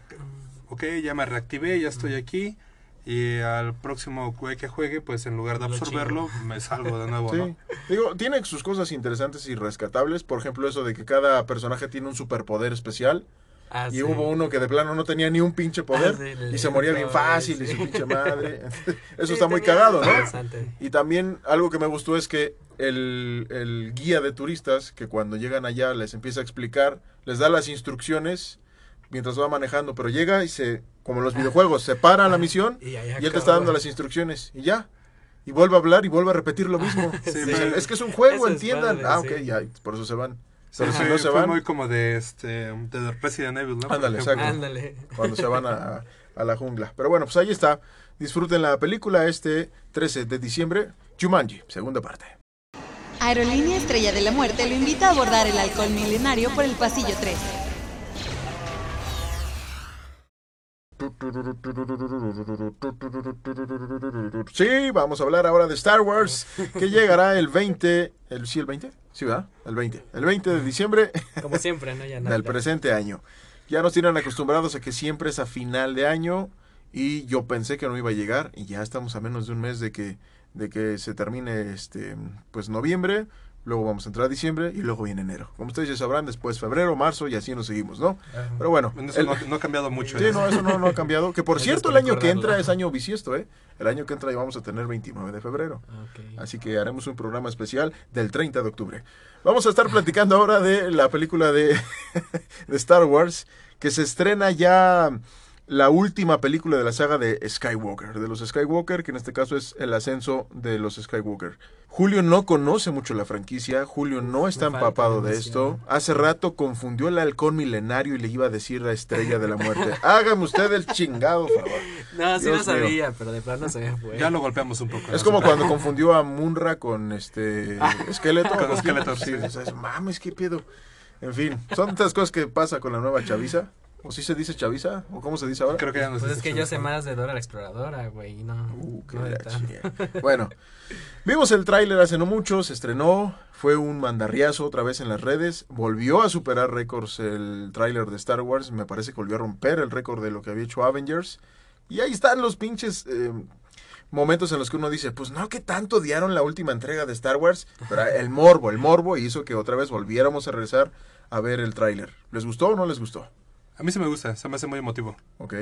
ok, ya me reactivé, ya estoy aquí, y al próximo que juegue, pues en lugar de Lo absorberlo, me salgo de nuevo, Sí. ¿no? Digo, tiene sus cosas interesantes y rescatables. Por ejemplo, eso de que cada personaje tiene un superpoder especial. Ah, Y sí. hubo uno que de plano no tenía ni un pinche poder. Ah, sí, y se moría bien fácil y su pinche madre. Eso Sí, está muy cagado, ¿no? interesante. Y también algo que me gustó es que el, el guía de turistas, que cuando llegan allá les empieza a explicar, les da las instrucciones mientras va manejando, pero llega y se, como en los videojuegos, se para la misión Y ahí y él te está dando las instrucciones y ya. Y vuelve a hablar y vuelve a repetir lo mismo. Sí. Es que es un juego, es entiendan. padre, ah, sí. ok, ya, por eso se van. Sí, Pero si no se fue van, muy como de este de Resident Evil, ¿no? Ándale, exacto. Ándale. cuando se van a, a la jungla. Pero bueno, pues ahí está. Disfruten la película este 13 de diciembre. Jumanji, segunda parte. Aerolínea Estrella de la Muerte lo invita a abordar el alcohol milenario por el pasillo 3. Sí, vamos a hablar ahora de Star Wars, que llegará el 20, el, ¿sí el 20? Sí, ¿verdad? El 20. El 20 de diciembre Como siempre, ¿no? Ya nada. del presente año. Ya nos tienen acostumbrados a que siempre es a final de año y yo pensé que no iba a llegar y ya estamos a menos de un mes de que de que se termine este pues noviembre, luego vamos a entrar a diciembre y luego viene enero. Como ustedes ya sabrán, después febrero, marzo y así nos seguimos, ¿no? Pero bueno, En eso el- no, no ha cambiado mucho. Sí, ¿eh? no, eso no, no ha cambiado. Que por cierto, el año que entra es año bisiesto, ¿eh? El año que entra ya vamos a tener 29 de febrero. Así que haremos un programa especial del 30 de octubre. Vamos a estar platicando ahora de la película de, de Star Wars, que se estrena ya la última película de la saga de Skywalker, de los Skywalker, que en este caso es el ascenso de los Skywalker. Julio no conoce mucho la franquicia, Julio no está empapado de esto. Hace rato confundió el halcón milenario y le iba a decir la estrella de la muerte. Hágame usted el chingado, favor. No, sí Dios lo mío. sabía, pero de plano se fue. Ya lo golpeamos un poco. Es como cuando confundió a Munra con este esqueleto. Con Skeletor, Sí, sí. o sea, es, mames, qué pedo. En fin, son estas cosas que pasa con la nueva chaviza. ¿O sí se dice chaviza? ¿O cómo se dice ahora? Creo que ya no Pues es que yo sé más de Dora la Exploradora, güey, no. Uh, qué no la. Bueno, vimos el tráiler hace no mucho, se estrenó, fue un mandarriazo otra vez en las redes, volvió a superar récords el tráiler de Star Wars, me parece que volvió a romper el récord de lo que había hecho Avengers. Y ahí están los pinches eh, momentos en los que uno dice, pues no, que tanto odiaron la última entrega de Star Wars, pero el morbo, el morbo hizo que otra vez volviéramos a regresar a ver el tráiler. ¿Les gustó o no les gustó? A mí se me gusta, se me hace muy emotivo. Ok.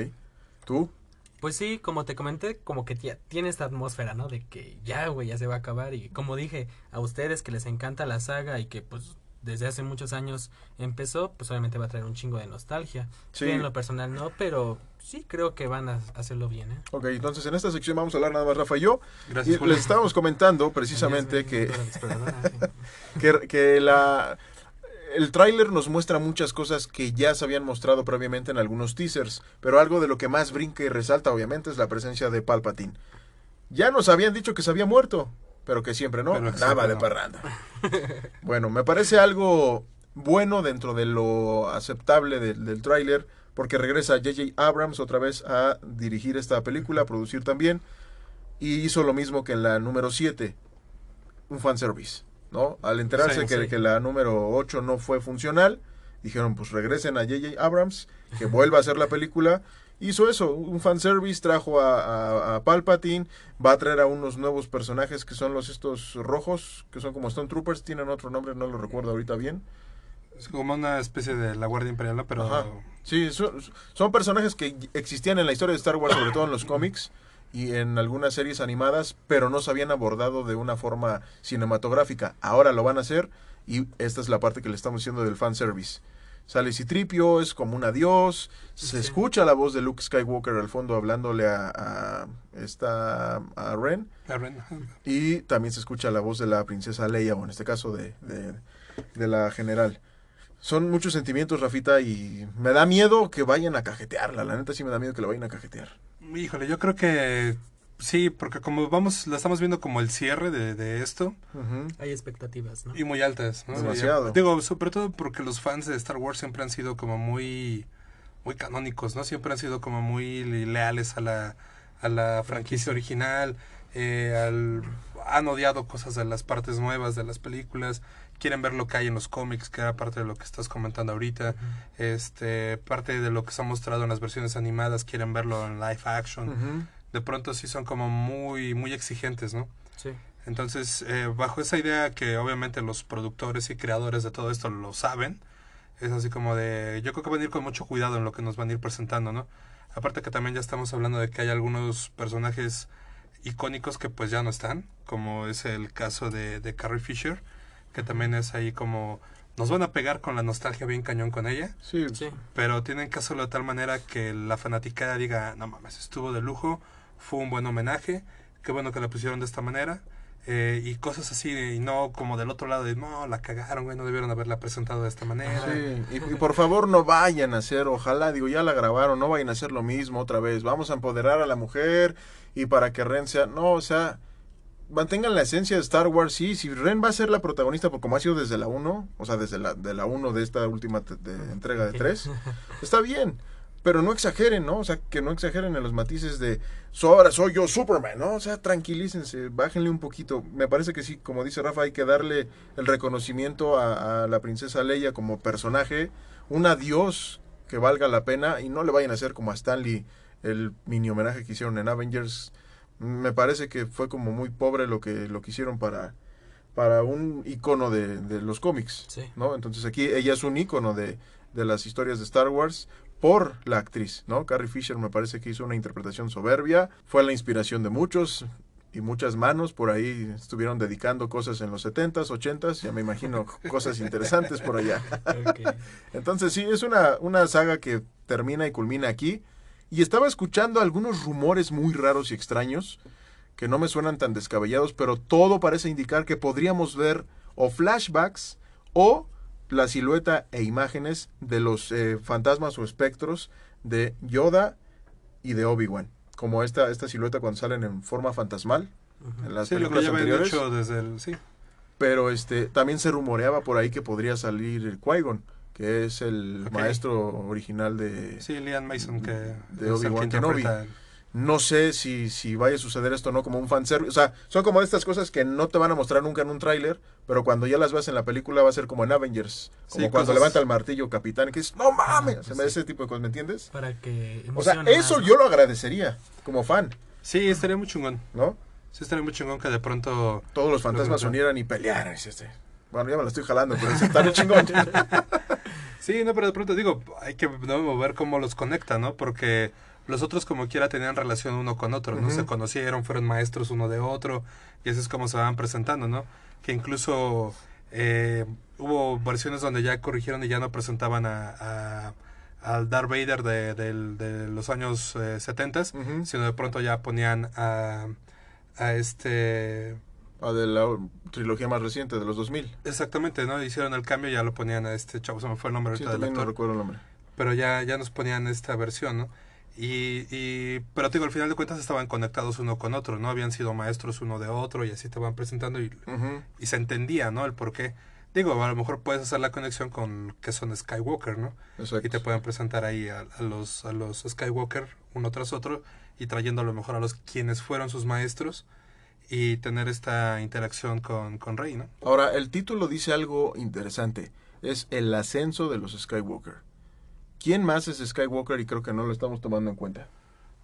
¿Tú? Pues sí, como te comenté, como que tía- tiene esta atmósfera, ¿no? De que ya, güey, ya se va a acabar. Y como dije, a ustedes que les encanta la saga y que pues desde hace muchos años empezó, pues obviamente va a traer un chingo de nostalgia. Sí. En lo personal no, pero sí creo que van a hacerlo bien, ¿eh? Ok, entonces en esta sección vamos a hablar nada más Rafa y yo. Gracias, Y les estábamos comentando precisamente que, sí. que, que la, el tráiler nos muestra muchas cosas que ya se habían mostrado previamente en algunos teasers, pero algo de lo que más brinca y resalta obviamente es la presencia de Palpatine. Ya nos habían dicho que se había muerto, pero que siempre no, que nada de no. parranda. Bueno, me parece algo bueno dentro de lo aceptable del, del tráiler, porque regresa J.J. Abrams otra vez a dirigir esta película, a producir también, y hizo lo mismo que en la número 7, un fanservice, ¿no? Al enterarse Sí, que, sí. que la número 8 no fue funcional, dijeron, pues regresen a J.J. Abrams, que vuelva a hacer la película. Hizo eso, un fanservice, trajo a, a, a Palpatine, va a traer a unos nuevos personajes que son los estos rojos, que son como Stone Troopers, tienen otro nombre, no lo recuerdo ahorita bien. Es como una especie de la Guardia Imperial, ¿no? pero Ajá. Sí, son, son personajes que existían en la historia de Star Wars, sobre todo en los cómics y en algunas series animadas, pero no se habían abordado de una forma cinematográfica. Ahora lo van a hacer y esta es la parte que le estamos diciendo del fanservice. Sale Citripio, es como un adiós, se escucha la voz de Luke Skywalker al fondo hablándole a, a esta a Ren Ren- y también se escucha la voz de la princesa Leia, o en este caso de, de, de la general. Son muchos sentimientos, Rafita, y me da miedo que vayan a cajetearla. La neta sí me da miedo que la vayan a cajetear. Híjole, yo creo que sí, porque como vamos, la estamos viendo como el cierre de, de esto. Hay expectativas, ¿no? y muy altas, ¿no? Demasiado. Y, digo, sobre todo porque los fans de Star Wars siempre han sido como muy, muy canónicos, ¿no? Siempre han sido como muy le- leales a la, a la franquicia original, eh, al, han odiado cosas de las partes nuevas de las películas, quieren ver lo que hay en los cómics, que era parte de lo que estás comentando ahorita, este, parte de lo que se ha mostrado en las versiones animadas, quieren verlo en live action. De pronto sí son como muy, muy exigentes, ¿no? Sí. Entonces, eh, bajo esa idea que obviamente los productores y creadores de todo esto lo saben, es así como de, yo creo que van a ir con mucho cuidado en lo que nos van a ir presentando, ¿no? Aparte que también ya estamos hablando de que hay algunos personajes icónicos que pues ya no están, como es el caso de, de Carrie Fisher, que también es ahí como, nos van a pegar con la nostalgia bien cañón con ella, Sí, Sí. pero tienen que hacerlo de tal manera que la fanaticada diga, no mames, estuvo de lujo, fue un buen homenaje, qué bueno que la pusieron de esta manera, eh, y cosas así, y no como del otro lado de, no, la cagaron, güey, no debieron haberla presentado de esta manera. Sí, y, y por favor no vayan a hacer, ojalá, digo, ya la grabaron, no vayan a hacer lo mismo otra vez. Vamos a empoderar a la mujer y para que Ren sea, no, o sea, mantengan la esencia de Star Wars, sí, si Ren va a ser la protagonista, porque como ha sido desde la 1, o sea, desde la, de la 1 de esta última te- de- entrega de 3, está bien. Pero no exageren, ¿no? O sea, que no exageren en los matices de, "So, ahora soy yo Superman, ¿no? O sea, tranquilícense, bájenle un poquito. Me parece que sí, como dice Rafa, hay que darle el reconocimiento a, a la princesa Leia como personaje, un adiós que valga la pena y no le vayan a hacer como a Stanley el mini homenaje que hicieron en Avengers. Me parece que fue como muy pobre lo que, lo que hicieron para, para un icono de, de los cómics. Sí. ¿no? Entonces aquí ella es un icono de, de las historias de Star Wars por la actriz, ¿no? Carrie Fisher me parece que hizo una interpretación soberbia, fue la inspiración de muchos y muchas manos por ahí estuvieron dedicando cosas en los 70s, 80s, ya me imagino cosas interesantes por allá. Entonces sí, es una, una saga que termina y culmina aquí. Y estaba escuchando algunos rumores muy raros y extraños que no me suenan tan descabellados, pero todo parece indicar que podríamos ver o flashbacks o la silueta e imágenes de los eh, fantasmas o espectros de Yoda y de Obi-Wan. Como esta, esta silueta cuando salen en forma fantasmal en las Sí, lo que anteriores. hecho desde el... Sí. Pero este también se rumoreaba por ahí que podría salir el Qui-Gon, que es el maestro original de... Sí, Liam Mason, que De es el Obi-Wan Kenobi. No sé si, si vaya a suceder esto o no como un fanservice. O sea, son como estas cosas que no te van a mostrar nunca en un tráiler, pero cuando ya las veas en la película va a ser como en Avengers. Como Sí, cuando cosas- levanta el martillo capitán, que es, no mames, pues se me sí. ese tipo de cosas, ¿me entiendes? Para que O sea, eso más, ¿no? yo lo agradecería como fan, Sí, estaría muy chingón. ¿no? Sí, estaría muy chingón que de pronto... Todos los fantasmas se unieran y pelearan. este. Bueno, ya me lo estoy jalando, pero está bien chingón. Sí, no, pero de pronto digo, hay que ¿no? ver cómo los conecta, ¿no? Porque los otros como quiera tenían relación uno con otro, ¿no? Se conocieron, fueron maestros uno de otro, y así es como se van presentando, ¿no? Que incluso eh, hubo versiones donde ya corrigieron y ya no presentaban a, a- al Darth Vader de, del- de los años eh, 70, Ujú. sino de pronto ya ponían a, a este... Ah, de la trilogía más reciente, de los 2000. Exactamente, ¿no? Hicieron el cambio y ya lo ponían a este chavo, se me fue el nombre Sí, ahorita del también no actor recuerdo el nombre. pero ya, ya nos ponían esta versión, ¿no? Y, y, pero te digo, al final de cuentas estaban conectados uno con otro, ¿no? Habían sido maestros uno de otro y así te van presentando y, y se entendía, ¿no? El por qué. Digo, a lo mejor puedes hacer la conexión con que son Skywalker, ¿no? Exacto. Y te pueden presentar ahí a, a los, a los Skywalker uno tras otro y trayendo a lo mejor a los quienes fueron sus maestros y tener esta interacción con, con Rey, ¿no? Ahora, el título dice algo interesante. Es el ascenso de los Skywalker. ¿Quién más es Skywalker? Y creo que no lo estamos tomando en cuenta.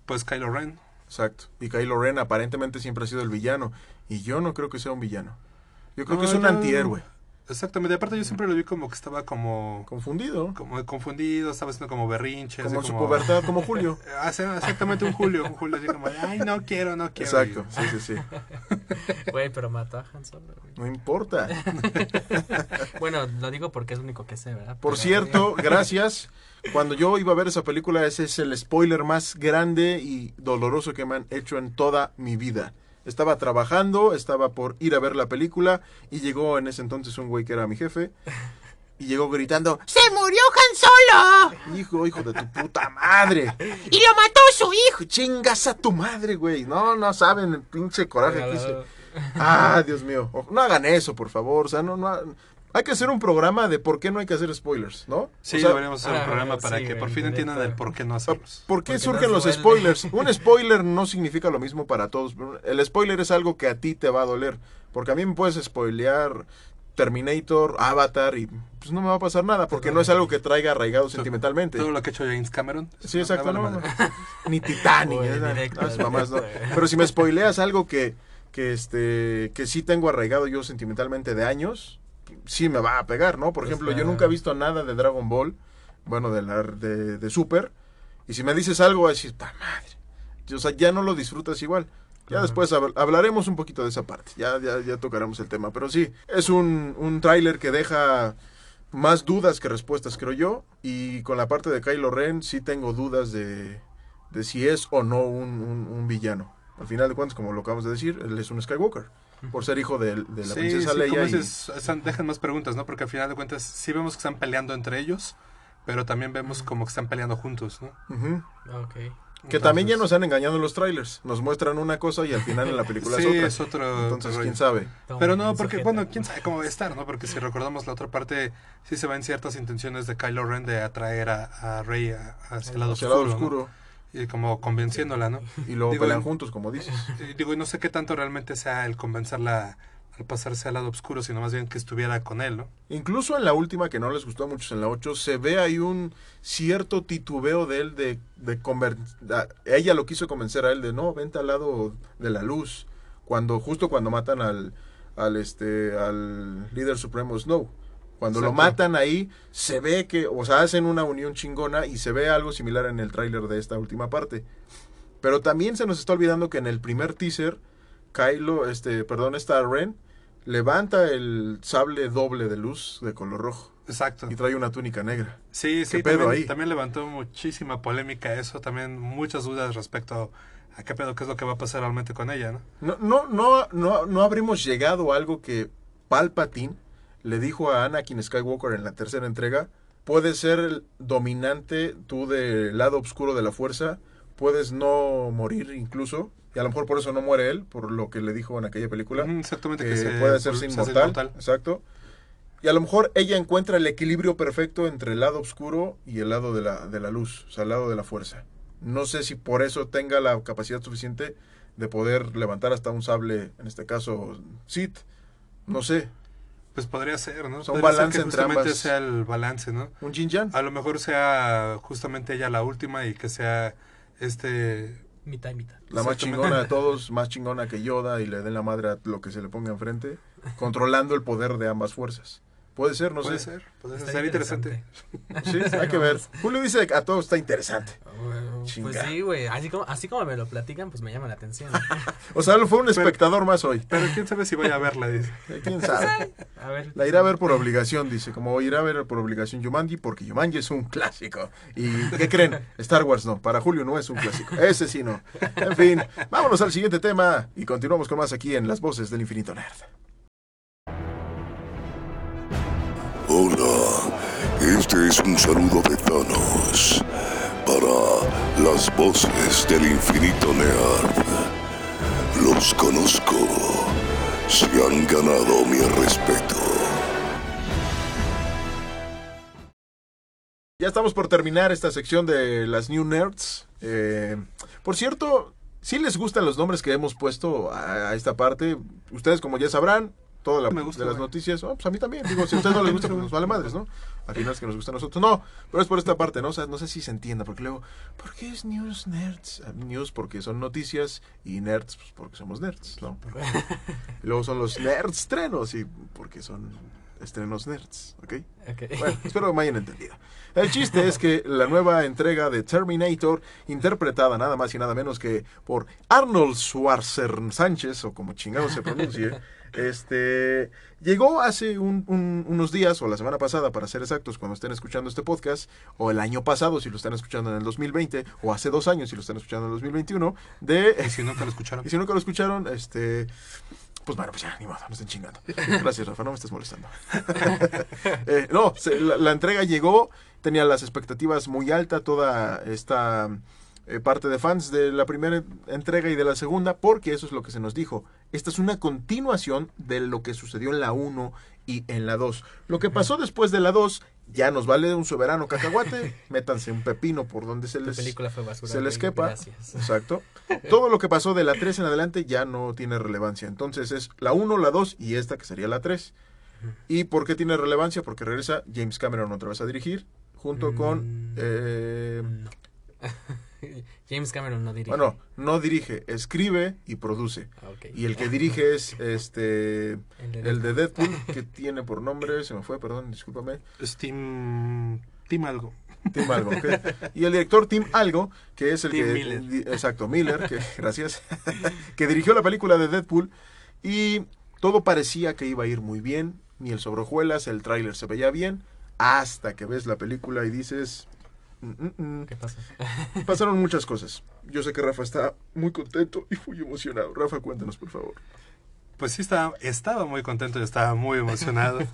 Pues Kylo Ren. Exacto. Y Kylo Ren aparentemente siempre ha sido el villano. Y yo no creo que sea un villano. Yo creo No, que es un yo- antihéroe. Exactamente. Aparte yo siempre lo vi como que estaba como... Confundido. como confundido, estaba haciendo como berrinche. Como en así su pubertad, como Julio. Hace exactamente un Julio, un Julio así como, ay, no quiero, no quiero. Exacto. Sí, sí, sí. Güey, pero mató a Han Solo, güey. No importa. Bueno, lo digo porque es lo único que sé, ¿verdad? Por Pero- cierto, gracias. Cuando yo iba a ver esa película, ese es el spoiler más grande y doloroso que me han hecho en toda mi vida. Estaba trabajando, estaba por ir a ver la película y llegó en ese entonces un güey que era mi jefe y llegó gritando, ¡Se murió Han Solo! Hijo, hijo de tu puta madre. ¡Y lo mató su hijo! ¡Chingas a tu madre, güey! No, no saben el pinche coraje que hice. Ah, Dios mío. O- No hagan eso, por favor. O sea, no, no. Ha- Hay que hacer un programa de por qué no hay que hacer spoilers, ¿no? Sí, O sea, deberíamos hacer un ah, programa para sí, que por fin entiendan el por qué no hacerlos. ¿Por qué Porque surgen los spoilers? Un spoiler no significa lo mismo para todos. El spoiler es algo que a ti te va a doler. Porque a mí me puedes spoilear Terminator, Avatar y pues no me va a pasar nada. Porque no es algo que traiga arraigado sentimentalmente. Todo lo que ha hecho James Cameron. Sí, exacto. no. Ni Titanic. Directo, esas mamás, no. directo. Pero si me spoileas algo que, que, este, que sí tengo arraigado yo sentimentalmente de años, sí me va a pegar, ¿no? Por Pues ejemplo, yo nunca he visto nada de Dragon Ball, bueno, de, la, de, de Super, y si me dices algo, vas a decir, ¡ta madre! O sea, ya no lo disfrutas igual. Ya después hab- hablaremos un poquito de esa parte, ya, ya, ya tocaremos el tema. Pero sí, es un, un tráiler que deja más dudas que respuestas, creo yo. Y con la parte de Kylo Ren sí tengo dudas de, de si es o no un, un- un villano. Al final de cuentas, como lo acabamos de decir, él es un Skywalker. Por ser hijo de, de la Sí, princesa sí, Leia. como y- dejan más preguntas, ¿no? Porque al final de cuentas sí vemos que están peleando entre ellos, pero también vemos como que están peleando juntos, ¿no? Ujú. Ok. Que también ya nos han engañado en los trailers. Nos muestran una cosa y al final en la película Sí, es otra. es otro- Entonces, otro quién sabe. Pero no, porque, bueno, quién sabe cómo va a estar, ¿no? Porque si recordamos la otra parte, sí se ven ciertas intenciones de Kylo Ren de atraer a, a Rey a- hacia el lado Hacia el lado oscuro, ¿no? Y como convenciéndola, ¿no? Y luego Digo, pelean juntos, como dices. Y digo, y no sé qué tanto realmente sea el convencerla al pasarse al lado oscuro, sino más bien que estuviera con él, ¿no? Incluso en la última, que no les gustó a muchos en la 8, se ve ahí un cierto titubeo de él de, de conver- Ella lo quiso convencer a él de, no, vente al lado de la luz. Cuando, justo cuando matan al, al, este, al líder supremo Snow. Cuando lo matan ahí, se ve que, o sea, hacen una unión chingona y se ve algo similar en el tráiler de esta última parte. Pero también se nos está olvidando que en el primer teaser, Kylo, este, perdón, esta Ren, levanta el sable doble de luz de color rojo Exacto. y trae una túnica negra. Sí, sí, también, ahí? también levantó muchísima polémica eso, también muchas dudas respecto a qué pedo, qué es lo que va a pasar realmente con ella, ¿no? No, no, no, no, no habremos llegado a algo que Palpatine le dijo a Anakin Skywalker en la tercera entrega. Puede ser el dominante tú del lado oscuro de la fuerza, puedes no morir incluso, y a lo mejor por eso no muere él, por lo que le dijo en aquella película, Exactamente, que que se puede hacerse se hace inmortal, exacto. Y a lo mejor ella encuentra el equilibrio perfecto entre el lado oscuro y el lado de la, de la luz, o sea, el lado de la fuerza. No sé si por eso tenga la capacidad suficiente de poder levantar hasta un sable, en este caso, Sith. No sé, Pues podría ser, ¿no? Ser balance que entre justamente ambas. sea el balance, ¿no? un Jin Jan. A lo mejor sea justamente ella la última y que sea este... Mitad y mitad. La más chingona de todos, más chingona que Yoda y le den la madre a lo que se le ponga enfrente, controlando el poder de ambas fuerzas. Puede ser, no puede sé. ser, puede ser interesante. Sí, hay que ver. Julio dice que a todos está interesante. Pues Chinga. sí, güey. Así como, así como me lo platican, pues me llama la atención. O sea, fue un espectador más hoy. Pero quién sabe si voy a verla, dice. Eh, ¿Quién sabe? A ver. La irá a ver por obligación, dice. Como irá a ver por obligación Yumanji, porque Yumanji es un clásico. ¿Y qué creen? Star Wars no. Para Julio no es un clásico. Ese sí no. En fin, vámonos al siguiente tema y continuamos con más aquí en Las Voces del Infinito Nerd. Hola, este es un saludo de Thanos para las voces del infinito nerd. Los conozco, se han ganado mi respeto. Ya estamos por terminar esta sección de las New Nerds. Eh, por cierto, si les gustan los nombres que hemos puesto a esta parte, ustedes como ya sabrán, toda la Me gusta, de las güey. noticias, oh, pues a mí también, digo, si a ustedes no les gusta, pues nos vale madres, ¿no? Al final es que nos gusta a nosotros, no, pero es por esta parte, ¿no? O sea, no sé si se entienda, porque luego, ¿por qué es News Nerds? Ah, News porque son noticias y Nerds pues porque somos nerds, ¿no? Y luego son los Nerds estrenos y porque son estrenos nerds, ¿ok? Ok. Bueno, espero que me hayan entendido. El chiste es que la nueva entrega de Terminator, interpretada nada más y nada menos que por Arnold Schwarzenegger Sánchez, o como chingado se pronuncie, este, llegó hace un- un- unos días, o la semana pasada, para ser exactos, cuando estén escuchando este podcast, o el año pasado, si lo están escuchando en el 2020, o hace dos años, si lo están escuchando en el 2021, de... Y si nunca lo escucharon. Y si nunca lo escucharon, este. Pues bueno, pues ya, ni modo, no estén chingando. Gracias, Rafa, no me estés molestando. Eh, no, se- la, la entrega llegó, tenía las expectativas muy altas, toda esta eh, parte de fans de la primera entrega y de la segunda, porque eso es lo que se nos dijo. Esta es una continuación de lo que sucedió en la 1 y en la 2. Lo que pasó después de la 2 ya nos vale un soberano cacahuate, métanse un pepino por donde se les película fue basura. se les quepa. Gracias. Exacto. Todo lo que pasó de la 3 en adelante ya no tiene relevancia. Entonces es la 1, la 2 y esta que sería la 3. ¿Y por qué tiene relevancia? Porque regresa James Cameron otra vez a dirigir junto con... Mm. eh, No. James Cameron no dirige. bueno, no dirige, escribe y produce. Ah. Y el que dirige es este El de el de Deadpool, que tiene por nombre, se me fue, perdón, discúlpame, Steam... Team algo. Tim Algo. ¿ok? Y el director Tim Algo, que es el Tim que... Miller. di- exacto, Miller, que, gracias. que dirigió la película de Deadpool. Y todo parecía que iba a ir muy bien. Ni el sobre hojuelas, el tráiler se veía bien. Hasta que ves la película y dices... "Mm, mm, mm". ¿Qué pasa? Pasaron muchas cosas. Yo sé que Rafa está muy contento y muy emocionado. Rafa, cuéntanos, por favor. Pues sí, estaba, estaba muy contento y estaba muy emocionado.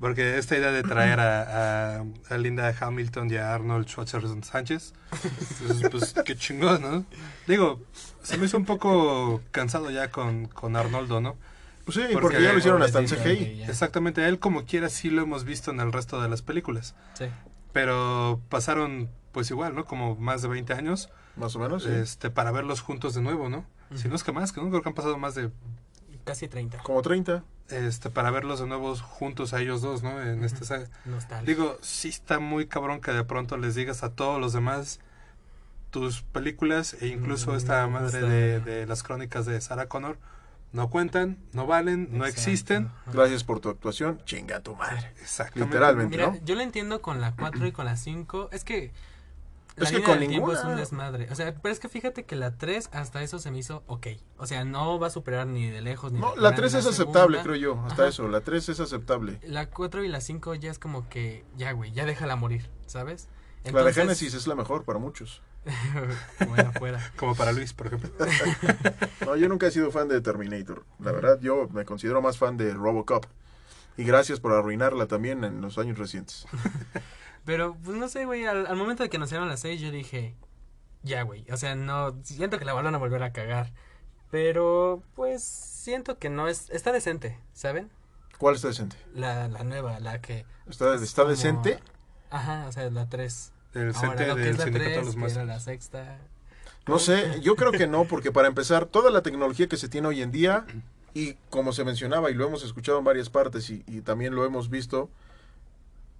Porque esta idea de traer a, a- a Linda Hamilton y a Arnold Schwarzenegger Sánchez, pues, pues, qué chingón, ¿no? Digo, se me hizo un poco cansado ya con, con Arnoldo, ¿no? Pues sí, Porque porque, ya lo hicieron hasta en CGI. Exactamente, a él como quiera sí lo hemos visto en el resto de las películas. Sí. Pero pasaron, pues igual, ¿no? Como más de 20 años Más o menos, sí. este, para verlos juntos de nuevo, ¿no? Si no es que más, que no creo que han pasado más de Casi 30. Como 30. este, para verlos de nuevo juntos a ellos dos, ¿no? En esta saga. Nostalgia. Digo, sí está muy cabrón que de pronto les digas a todos los demás tus películas e incluso Mm, esta madre de las crónicas de Sarah Connor no cuentan, no valen, no Exacto. existen. Gracias por tu actuación. Chinga tu madre. Exactamente. Literalmente. Mira, ¿no? yo lo entiendo con la 4 y con la 5. Es que. La Es que línea con del tiempo es ninguna- un desmadre. O sea, pero es que fíjate que la 3 hasta eso se me hizo ok. O sea, no va a superar ni de lejos ni No, de la gran 3 es la aceptable, segunda. creo yo. Hasta Ajá. eso, la 3 es aceptable. La 4 y la 5 ya es como que. Ya, güey, ya déjala morir, ¿sabes? la de Entonces- Genesis es la mejor para muchos. bueno, fuera. Como para Luis, por ejemplo. No, yo nunca he sido fan de Terminator. La verdad, yo me considero más fan de Robocop. Y gracias por arruinarla también en los años recientes. Pero, pues no sé, güey, al, al momento de que anunciaron las 6 yo dije, ya, güey. O sea, no, siento que la van a volver a cagar. Pero, pues, siento que no es, está decente, ¿saben? ¿Cuál está decente? La, la nueva, la que... ¿Está, está como- decente? Ajá, o sea, la 3. El Ahora, CT del la Sindicato de 3, los Másteres. la sexta. No sé, yo creo que no, porque para empezar, toda la tecnología que se tiene hoy en día, y como se mencionaba, y lo hemos escuchado en varias partes, y, y también lo hemos visto,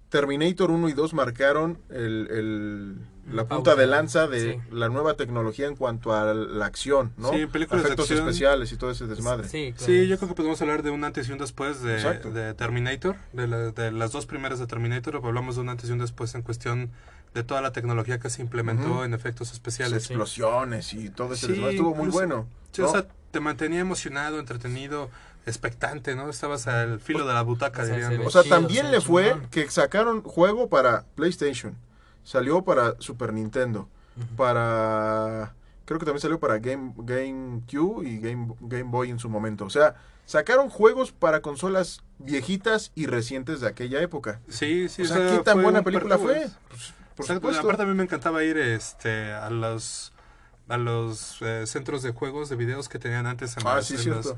Terminator 1 y 2 marcaron el, el- la Pauta, punta de lanza de sí. la nueva tecnología en cuanto a la acción, ¿no? Sí, películas de Efectos acción. especiales y todo ese desmadre. Sí, claro. Sí, yo creo que podemos hablar de un antes y un después de, de Terminator, de, la- de las dos primeras de Terminator, hablamos de un antes y un después en cuestión de toda la tecnología que se implementó en efectos Las especiales. explosiones y todo ese Sí, desmadre estuvo muy bueno. Sí, ¿no? o sea, te mantenía emocionado, entretenido, expectante, ¿no? Estabas al filo de la butaca, O sea, O sea, chido, también se le fue que sacaron juego para PlayStation, salió para Super Nintendo, para creo que también salió para Game GameCube y Game Game Boy en su momento. O sea, sacaron juegos para consolas viejitas y recientes de aquella época. Sí, sí, o o sea, sea, ¿qué tan buena película fue? Pues, por supuesto. Aparte a mí me encantaba ir este a los a los eh, centros de juegos de videos que tenían antes en Ah, las- sí, en las-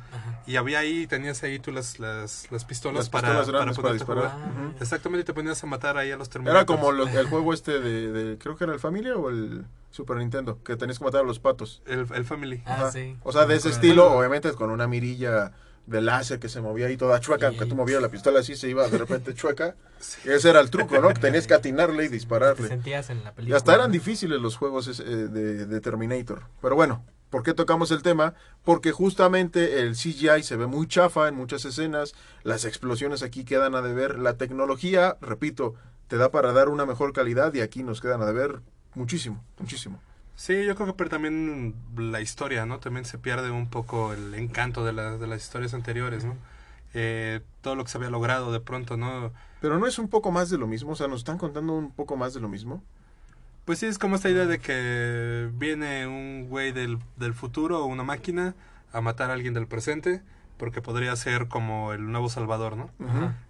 y había ahí tenías ahí tú las las, las pistolas Las para pistolas grandes para poderte disparar. Ah. Exactamente, y te ponías a matar ahí a los terminales. Era como lo- el juego este de, de- creo que era el Familia o el Super Nintendo, que tenías que matar a los patos. el, el Family. Ah, sí. O sea, de ese estilo, obviamente con una mirilla de láser que se movía ahí toda chueca, Sí. que tú movías la pistola así, se iba de repente chueca. Ese era el truco, ¿no? Que tenías que atinarle y Te dispararle. sentías en la Y hasta eran difíciles los juegos eh, de, de Terminator. Pero bueno, ¿por qué tocamos el tema? Porque justamente el CGI se ve muy chafa en muchas escenas, las explosiones aquí quedan a deber, la tecnología, repito, te da para dar una mejor calidad y aquí nos quedan a deber muchísimo, muchísimo. Sí, yo creo que pero también la historia, ¿no? También se pierde un poco el encanto de, la- de las historias anteriores, ¿no? Eh, todo lo que se había logrado de pronto, ¿no? Pero no es un poco más de lo mismo, o sea, nos están contando un poco más de lo mismo. Pues sí, es como esta idea de que viene un güey del, del futuro o una máquina a matar a alguien del presente porque podría ser como el nuevo Salvador, ¿no?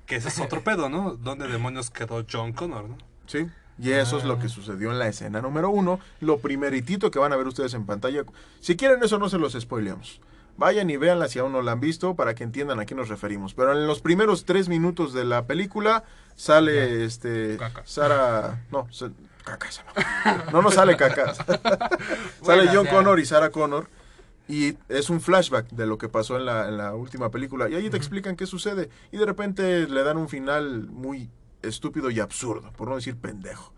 Que ese es otro pedo, ¿no? ¿Dónde demonios quedó John Connor, no? Sí. Y eso es lo Ah. que sucedió en la escena número uno. Lo primeritito que van a ver ustedes en pantalla. Si quieren eso no se los spoileamos. Vayan y véanla si aún no la han visto para que entiendan a qué nos referimos. Pero en los primeros tres minutos de la película sale este Caca. Sara... No, se- caca, esa no. No, no sale caca. sale John. Connor y Sarah Connor. Y es un flashback de lo que pasó en la, en la última película. Y ahí te explican qué sucede. Y de repente le dan un final muy estúpido y absurdo, por no decir pendejo.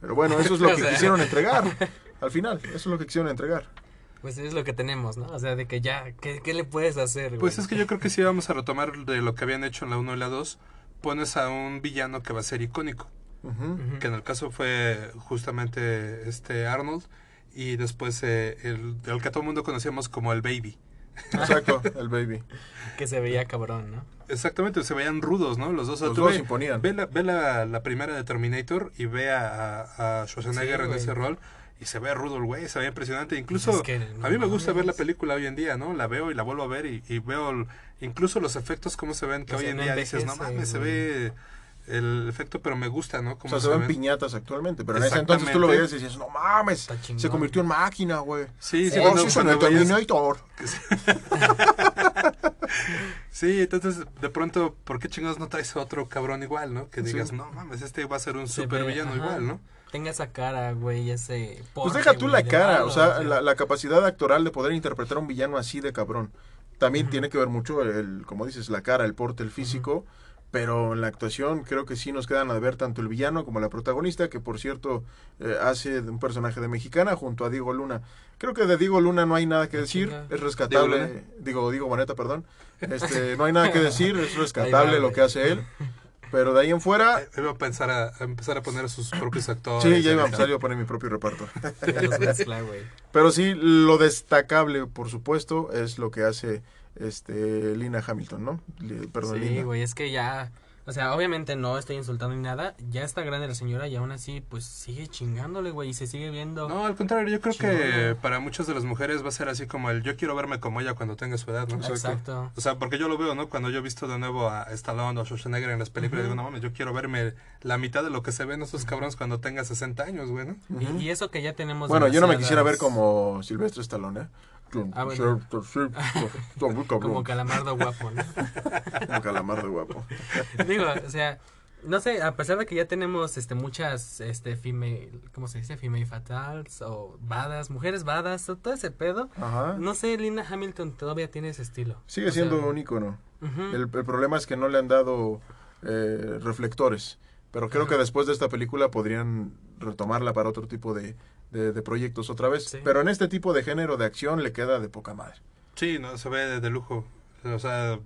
Pero bueno, eso es lo que sea. quisieron entregar. Al final, eso es lo que quisieron entregar. Pues es lo que tenemos, ¿no? O sea, de que ya, ¿qué, qué le puedes hacer, güey? Pues es que yo creo que si vamos a retomar de lo que habían hecho en la 1 y la 2, pones a un villano que va a ser icónico. Ujú. que en el caso fue justamente este Arnold y después eh, el, el que todo el mundo conocíamos como el Baby. Exacto, el baby. Que se veía cabrón, ¿no? Exactamente, se veían rudos, ¿no? Los dos. Los dos ve- imponían. Ve, la, ve la, la primera de Terminator y ve a, Schwarzenegger Sí, en güey. ese rol y se ve rudo el güey, se ve impresionante. Incluso Pues es que, no a mí me gusta ver la película hoy en día, ¿no? La veo y la vuelvo a ver y, y veo el- incluso los efectos, cómo se ven, que O hoy en no día dices, no mames, se ve el efecto, pero me gusta, ¿no? O Cómo sea, se ven ven. piñatas actualmente, pero en ese entonces tú lo veías y decías, no mames, Está chingón. se convirtió en máquina, güey. Sí, sí, oh, cuando- sí, cuando Terminator. Sí, entonces de pronto, ¿por qué chingados no traes otro cabrón igual, no? Que Sí. digas, no mames, este va a ser un Se super ve, villano ajá. igual, ¿no? Tenga esa cara, güey, ese... Pues deja tú güey, la cara, malo, o sea, la, la capacidad actoral de poder interpretar a un villano así de cabrón. También tiene que ver mucho el, como dices, la cara, el porte, el físico. Pero en la actuación creo que sí nos quedan a ver tanto el villano como la protagonista, que por cierto eh, hace de un personaje de mexicana junto a Diego Luna. Creo que de Diego Luna no hay nada que decir, es rescatable. ¿Diego Luna? Digo, Diego Boneta, perdón. Este, no hay nada que decir, es rescatable lo que hace él. Pero de ahí en fuera, Eh, Iba a pensar a, a empezar a poner a sus propios actores. sí, ya iba a empezar yo a poner mi propio reparto. Pero sí, lo destacable, por supuesto, es lo que hace este Lina Hamilton, ¿no? Perdón, Sí, güey, es que ya O sea, obviamente no estoy insultando ni nada. Ya está grande la señora y aún así, pues sigue chingándole, güey. Y se sigue viendo. No, al contrario, yo creo que para muchas de las mujeres va a ser así como el yo quiero verme como ella cuando tenga su edad, ¿no? Exacto. O sea, porque yo lo veo, ¿no? Cuando yo he visto de nuevo a Stallone o Schwarzenegger en las películas, digo, no mames, yo quiero verme la mitad de lo que se ven esos cabrones cuando tenga 60 años, güey, ¿no? Y, y eso que ya tenemos. Bueno, yo no me quisiera ver como Silvestre Stallone, ¿eh? Ah, bueno. Como Como calamardo guapo, ¿no? calamardo guapo. Digo, o sea, no sé, a pesar de que ya tenemos este muchas este female, ¿cómo se dice? Female fatals o badas, mujeres badas, todo ese pedo. Ajá. No sé, Linda Hamilton todavía tiene ese estilo. Sigue O sea, siendo un ícono. El, el problema es que no le han dado eh, reflectores. Pero creo que después de esta película podrían retomarla para otro tipo de, de- de proyectos otra vez. Sí. Pero en este tipo de género de acción le queda de poca madre. Sí, no, se ve de, de lujo. O sea,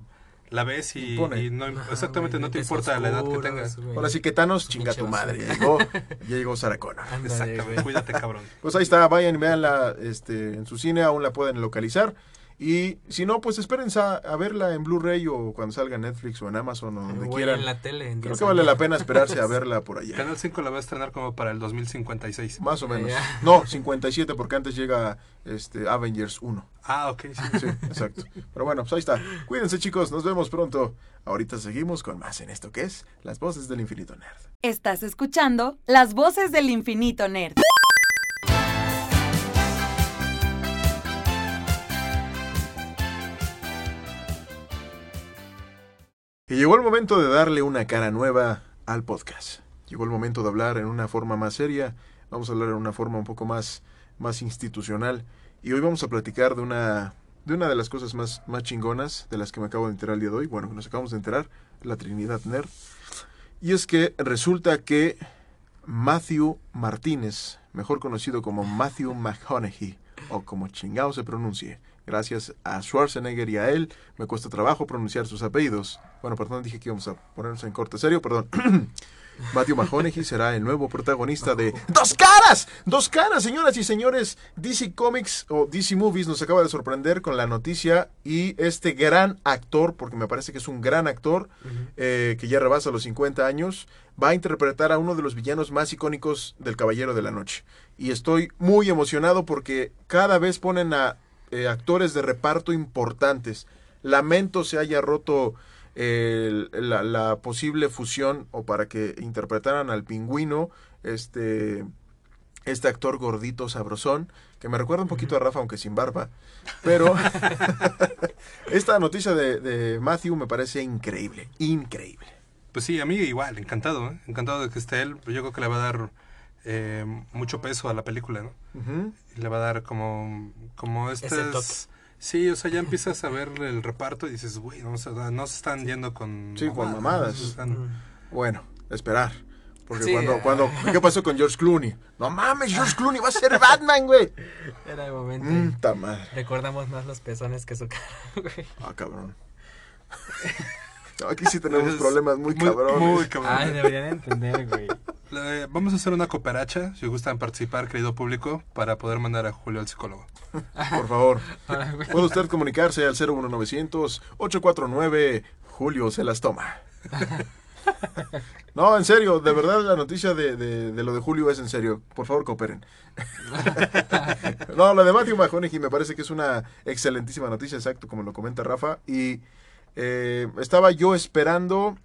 la ves y, no, exactamente no te importa la edad que tengas. güey. Ahora sí que Thanos, chinga tu madre. Ya llegó, ya llegó Sarah Connor. Ándale, Exactamente, cuídate, cabrón. Pues ahí está, vayan y veanla este, en su cine, aún la pueden localizar. Y si no, pues esperen a, a verla en Blu-ray o cuando salga en Netflix o en Amazon o donde quieran. en la tele. en Creo 10 que vale la pena esperarse a verla por allá. Canal 5 la va a estrenar como para el 2056. Más o menos. Ya. No, 57 porque antes llega este sí Ah, ok, sí. Sí, exacto. Pero bueno, pues ahí está. Cuídense chicos, nos vemos pronto. Ahorita seguimos con más en esto que es Las Voces del Infinito Nerd. Estás escuchando Las Voces del Infinito Nerd. Y llegó el momento de darle una cara nueva al podcast. Llegó el momento de hablar en una forma más seria. Vamos a hablar en una forma un poco más, más institucional. Y hoy vamos a platicar de una, de una de las cosas más, más chingonas de las que me acabo de enterar el día de hoy. Bueno, que nos acabamos de enterar, la Trinidad Nerd. Y es que resulta que Matthew Martínez, mejor conocido como Matthew McConaughey, o como chingado se pronuncie, gracias a Schwarzenegger y a él, me cuesta trabajo pronunciar sus apellidos. Bueno, perdón, dije que íbamos a ponernos en corte serio, perdón. Matthew McConaughey será el nuevo protagonista de Dos Caras. Dos Caras, señoras y señores. DC Comics o DC Movies nos acaba de sorprender con la noticia y este gran actor, porque me parece que es un gran actor, eh, que ya rebasa los 50 años, va a interpretar a uno de los villanos más icónicos del Caballero de la Noche. Y estoy muy emocionado porque cada vez ponen a eh, actores de reparto importantes. Lamento se haya roto el- la, la posible fusión o para que interpretaran al pingüino, este, este actor gordito sabrosón, que me recuerda un poquito a Rafa, aunque sin barba. Pero esta noticia de, de Matthew me parece increíble, increíble. Pues sí, a mí igual, encantado, ¿eh? encantado de que esté él. Yo creo que le va a dar eh, mucho peso a la película, ¿no? Y le va a dar como, como toque. Sí, o sea, ya empiezas a ver el reparto y dices, güey, no, se- no se están yendo con... Sí, con mamadas. ¿no? Se están- Bueno, esperar. Porque Sí, cuando, cuando, ¿qué pasó con George Clooney? No mames, George Clooney va a ser Batman, güey. Era el momento. Mm, ta madre. Recordamos más los pezones que su cara, güey. Ah, cabrón. No, Aquí sí tenemos problemas muy cabrones. Muy cabrón. Ay, deberían entender, güey. Vamos a hacer una cooperacha, si gustan participar, querido público, para poder mandar a Julio al psicólogo. Por favor. Puede usted comunicarse al 01900 849 Julio se las toma. No, en serio, de verdad la noticia de, de- de lo de Julio es en serio. Por favor, cooperen. No, lo de Matthew McConaughey me parece que es una excelentísima noticia, exacto, como lo comenta Rafa. Y eh, estaba yo esperando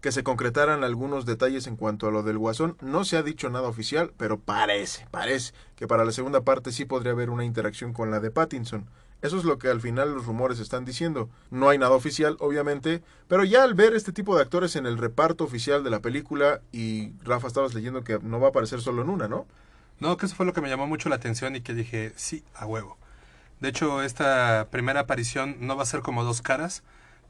que se concretaran algunos detalles en cuanto a lo del Guasón. No se ha dicho nada oficial, pero parece, parece que para la segunda parte sí podría haber una interacción con la de Pattinson. Eso es lo que al final los rumores están diciendo. No hay nada oficial, obviamente, pero ya al ver este tipo de actores en el reparto oficial de la película, y Rafa estabas leyendo que no va a aparecer solo en una, ¿no? No, que eso fue lo que me llamó mucho la atención y que dije, sí, a huevo. De hecho, esta primera aparición no va a ser como dos caras,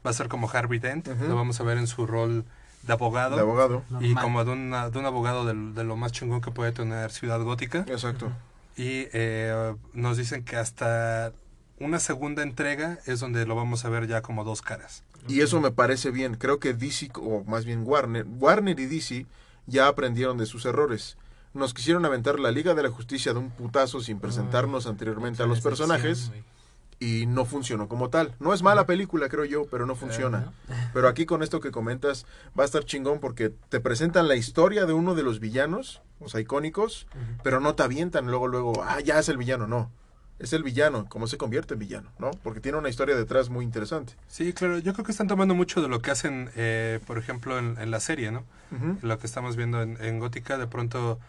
va a ser como Harvey Dent, lo vamos a ver en su rol de abogado. De abogado. Y Normal. como de, una- de un abogado de, lo más chingón que puede tener Ciudad Gótica. Exacto. Y eh, nos dicen que hasta una segunda entrega es donde lo vamos a ver ya como dos caras. Y eso me parece bien. Creo que DC, o más bien Warner, Warner y DC ya aprendieron de sus errores. Nos quisieron aventar la Liga de la Justicia de un putazo sin presentarnos anteriormente a los personajes. Y no funcionó como tal. No es mala película, creo yo, pero no funciona. Pero aquí con esto que comentas va a estar chingón porque te presentan la historia de uno de los villanos, o sea, icónicos, pero no te avientan luego, luego, ah, ya es el villano, no. Es el villano, cómo se convierte en villano, ¿no? Porque tiene una historia detrás muy interesante. Sí, claro, yo creo que están tomando mucho de lo que hacen, eh, por ejemplo, en, en la serie, ¿no? Ujú. Lo que estamos viendo en, en Gótica, de pronto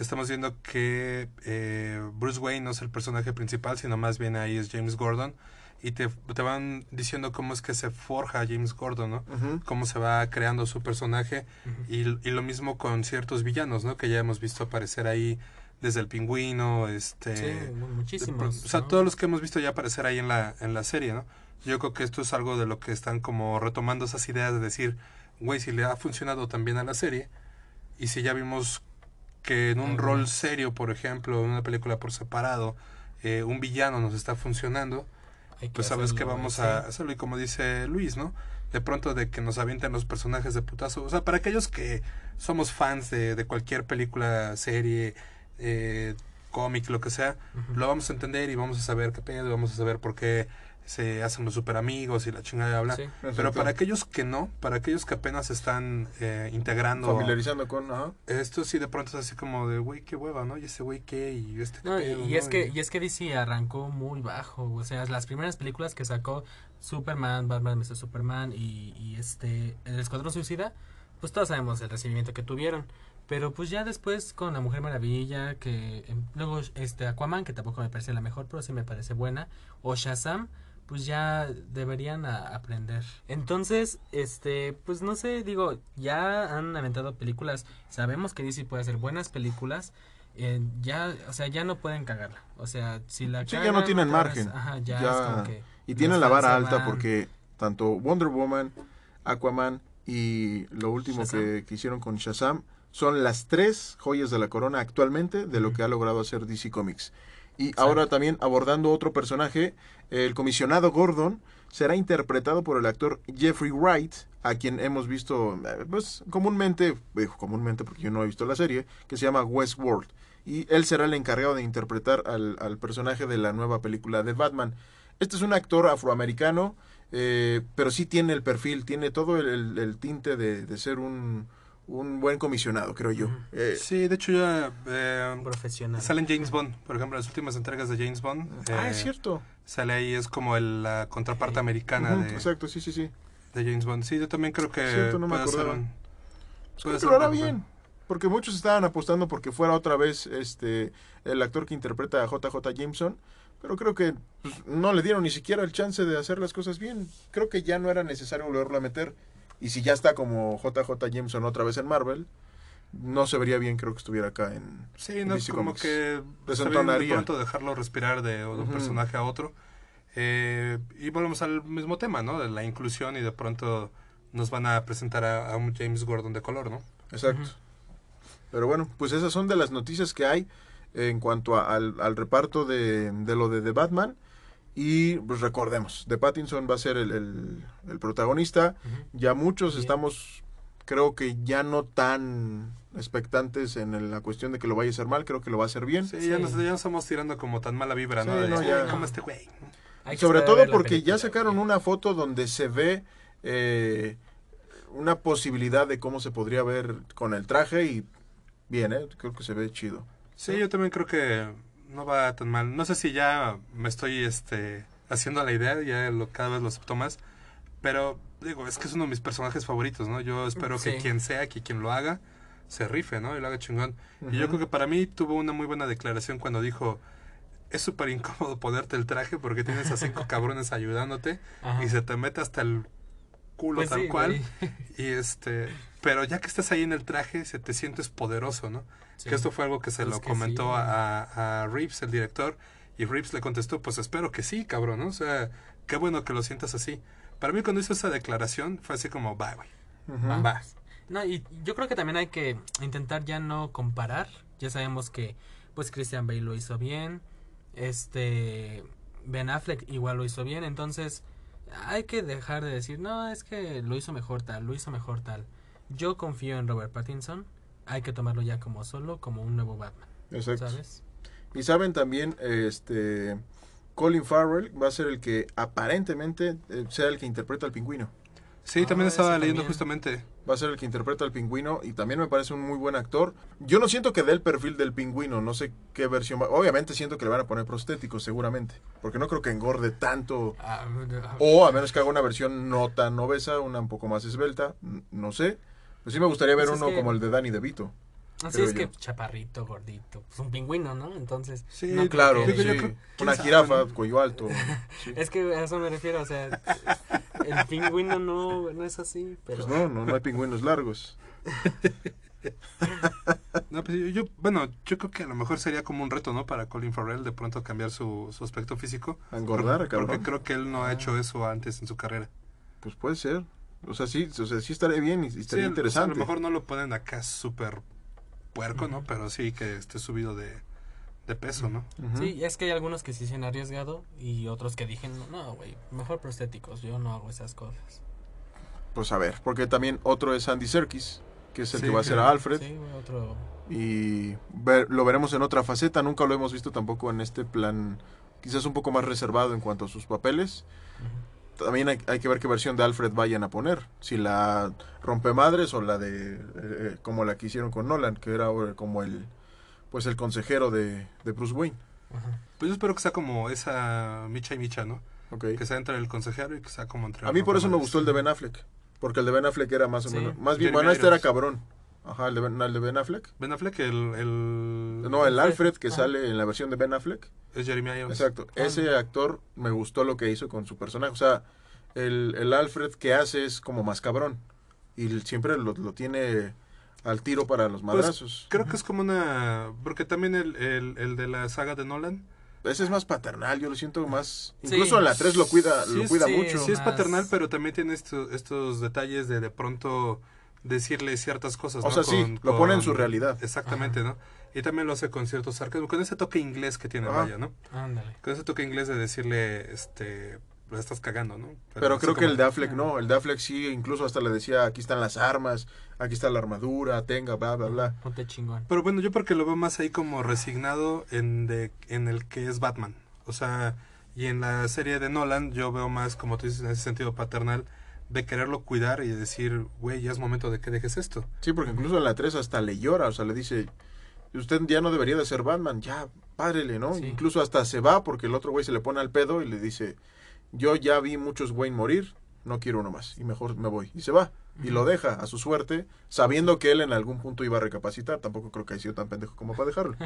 que estamos viendo que eh, Bruce Wayne no es el personaje principal, sino más bien ahí es James Gordon. Y te, te van diciendo cómo es que se forja James Gordon, ¿no? Cómo se va creando su personaje. y, y lo mismo con ciertos villanos, ¿no? Que ya hemos visto aparecer ahí desde el pingüino, este... Sí, de muchísimos. o sea, ¿no? todos los que hemos visto ya aparecer ahí en la, en la serie, ¿no? Yo creo que esto es algo de lo que están como retomando esas ideas de decir, güey, si le ha funcionado también a la serie, y si ya vimos que en un rol serio, por ejemplo, en una película por separado, eh, un villano nos está funcionando, pues sabes que vamos sí. a hacerlo y como dice Luis, ¿no? De pronto de que nos avienten los personajes de putazo. O sea, para aquellos que somos fans de, de cualquier película, serie, eh, cómic, lo que sea, lo vamos a entender y vamos a saber qué pedo, y vamos a saber por qué se hacen los super amigos y la chingada habla. Sí. Pero para aquellos que no, para aquellos que apenas están eh, integrando Familiarizando con... Ajá. esto sí de pronto es así como de, güey, qué hueva, ¿no? Y ese güey qué, y este No, y, pedo, y ¿no? es que y es que DC arrancó muy bajo, o sea, las primeras películas que sacó Superman, Batman vs Superman y, y este el Escuadrón Suicida, pues todos sabemos el recibimiento que tuvieron, pero pues ya después con la Mujer Maravilla, que em, luego este Aquaman, que tampoco me parece la mejor, pero sí me parece buena, o Shazam, pues ya deberían a- aprender. Entonces, este, pues no sé, digo, ya han aventado películas, sabemos que DC puede hacer buenas películas, eh, ya, o sea, ya no pueden cagarla. O sea, si la Sí, ya no tienen margen. ajá, ya, Ya- es como que Y tienen la vara alta van. porque tanto Wonder Woman, Aquaman y lo último que, que hicieron con Shazam son las tres joyas de la corona actualmente de lo que ha logrado hacer DC Comics. Y ahora también abordando otro personaje, el comisionado Gordon será interpretado por el actor Jeffrey Wright, a quien hemos visto eh, pues comúnmente, comúnmente porque yo no he visto la serie, que se llama Westworld. Y él será el encargado de interpretar al, al personaje de la nueva película de Batman. Este es un actor afroamericano, eh, pero sí tiene el perfil, tiene todo el, el- el tinte de, de ser un, un buen comisionado, creo yo. Eh, Sí, de hecho ya eh, profesional. salen James Bond, por ejemplo, las últimas entregas de James Bond. ah, eh, es cierto. Sale ahí, es como el- la contraparte americana de, Exacto, sí, sí, sí. de James Bond. Sí, yo también creo que Cierto, no me puede ser acordaba. un... Pues puede creo que ser lo un hará buen bien. Porque muchos estaban apostando porque fuera otra vez este el actor que interpreta a JJ Jameson. Pero creo que pues, no le dieron ni siquiera el chance de hacer las cosas bien. Creo que ya no era necesario volverlo a meter. Y si ya está como JJ Jameson otra vez en Marvel, no se vería bien, creo que estuviera acá en. Sí, no es DC como Comics. que bien de Desentonaría. pronto dejarlo respirar de, de un personaje a otro. Eh, y volvemos al mismo tema, ¿no? De la inclusión y de pronto nos van a presentar a, a un James Gordon de color, ¿no? Exacto. Pero bueno, pues esas son de las noticias que hay en cuanto a- al, al reparto de, de lo de The Batman. Y pues recordemos, The Pattinson va a ser el, el- el protagonista. Ya muchos Bien. estamos, creo que ya no tan expectantes en el- la cuestión de que lo vaya a hacer mal. Creo que lo va a hacer bien. Sí, Ya, nos, ya nos estamos tirando como tan mala vibra, ¿no? Sí, De, no, ya. "Ay, como este güey. Sobre todo porque película, ya sacaron güey. una foto donde se ve eh, una posibilidad de cómo se podría ver con el traje y bien, ¿eh? creo que se ve chido. Sí, yo también creo que no va tan mal. No sé si ya me estoy este haciendo la idea, ya lo, cada vez lo acepto más, pero digo, es que es uno de mis personajes favoritos, ¿no? Yo espero que quien sea, que quien lo haga, se rife, ¿no? Y lo haga chingón. Y yo creo que para mí tuvo una muy buena declaración cuando dijo, es súper incómodo ponerte el traje porque tienes a cinco cabrones ayudándote Ajá. y se te mete hasta el culo Pues tal sí, cual. güey. Y este, pero ya que estás ahí en el traje, se te sientes poderoso, ¿no? Sí. Que esto fue algo que se Pues lo que comentó sí. a, a Reeves, el director, y Reeves le contestó, pues espero que sí, cabrón, ¿no? O sea, qué bueno que lo sientas así. Para mí cuando hizo esa declaración fue así como, va, güey, va. No, y yo creo que también hay que intentar ya no comparar. Ya sabemos que pues Christian Bale lo hizo bien. Este Ben Affleck igual lo hizo bien. Entonces hay que dejar de decir, no, es que lo hizo mejor tal, lo hizo mejor tal. Yo confío en Robert Pattinson. Hay que tomarlo ya como solo, como un nuevo Batman. Exacto. ¿Sabes? Y saben también, este, Colin Farrell va a ser el que aparentemente eh, sea el que interpreta al pingüino. Sí, también Ah, estaba leyendo también. justamente. Va a ser el que interpreta al pingüino y también me parece un muy buen actor. Yo no siento que dé el perfil del pingüino, no sé qué versión va. Obviamente siento que le van a poner prostéticos seguramente, porque no creo que engorde tanto. Ah, ah, O a menos que haga una versión no tan obesa, una un poco más esbelta, no sé. Pues sí me gustaría ver Pues es uno que- como el de Danny DeVito. Así creo es que yo. chaparrito, gordito. Pues un pingüino, ¿no? Entonces. Sí, no creo Claro, que- Digo, yo sí. creo- quién una sabe, jirafa, ¿no? cuello alto. sí. Es que a eso me refiero, o sea, el pingüino no, no es así, pero... Pues no, no, no hay pingüinos largos. No, pues yo, yo- bueno, yo creo que a lo mejor sería como un reto, ¿no? Para Colin Farrell de pronto cambiar su, su aspecto físico. A engordar, Porque- cabrón. Porque creo que él no ha hecho eso antes en su carrera. Pues puede ser. O sea, sí, o sea, sí estaría bien y Sí, estaría o sea, interesante. a lo mejor no lo ponen acá súper puerco, ¿no? Pero sí que esté subido de, de peso, ¿no? Sí, es que hay algunos que sí se han arriesgado y otros que dije, no, güey, mejor prostéticos, yo no hago esas cosas. Pues a ver, porque también otro es Andy Serkis, que es el Sí, que va a ser claro. a Alfred. Sí, güey, otro... Y ver- lo veremos en otra faceta. Nunca lo hemos visto tampoco en este plan, quizás un poco más reservado en cuanto a sus papeles. También hay, hay que ver qué versión de Alfred vayan a poner. Si la rompemadres o la de. eh, como la que hicieron con Nolan, que era eh, como el. Pues el consejero de, de Bruce Wayne. Ajá. Pues yo espero que sea como esa micha y micha, ¿no? Ok. Que sea entre el consejero y que sea como entre... A mí por eso me gustó el de Ben Affleck. Porque el de Ben Affleck era más o Sí. menos. Más bien, bueno, este era cabrón. Ajá, el de Ben, el de Ben Affleck. Ben Affleck, el... el No, el Alfred que Ajá. sale en la versión de Ben Affleck. Es Jeremy Irons. Exacto. Ese actor me gustó lo que hizo con su personaje. O sea, el, el Alfred que hace es como más cabrón. Y siempre lo, lo tiene al tiro para los Pues, madrazos. Creo que es como una... Porque también el, el, el de la saga de Nolan... Ese es más paternal, yo lo siento más... Sí. Incluso en la 3 lo cuida, Sí, lo cuida sí, mucho. Sí es paternal, pero también tiene esto- estos detalles de de pronto decirle ciertas cosas. O ¿no? sea, sí, Con- lo pone en su realidad. Exactamente, ¿no? Y también lo hace con cierto sarcasmo, con ese toque inglés que tiene, Ajá. vaya, ¿no? Ándale. Con ese toque inglés de decirle, este, la estás cagando, ¿no? Pero creo que como- el de Affleck no. El de Affleck sí, incluso hasta le decía, aquí están las armas, aquí está la armadura, tenga, bla, bla, bla. Ponte chingón. Pero bueno, yo porque lo veo más ahí como resignado en, de, en el que es Batman. O sea, y en la serie de Nolan yo veo más, como tú dices, en ese sentido paternal, de quererlo cuidar y de decir, güey, ya es momento de que dejes esto. Sí, porque incluso en la 3 hasta le llora, o sea, le dice, usted ya no debería de ser Batman, ya, párele, ¿no? Sí. Incluso hasta se va porque el otro güey se le pone al pedo y le dice, yo ya vi muchos Wayne morir, no quiero uno más, y mejor me voy. Y se va, y lo deja a su suerte, sabiendo que él en algún punto iba a recapacitar, tampoco creo que haya sido tan pendejo como para dejarlo,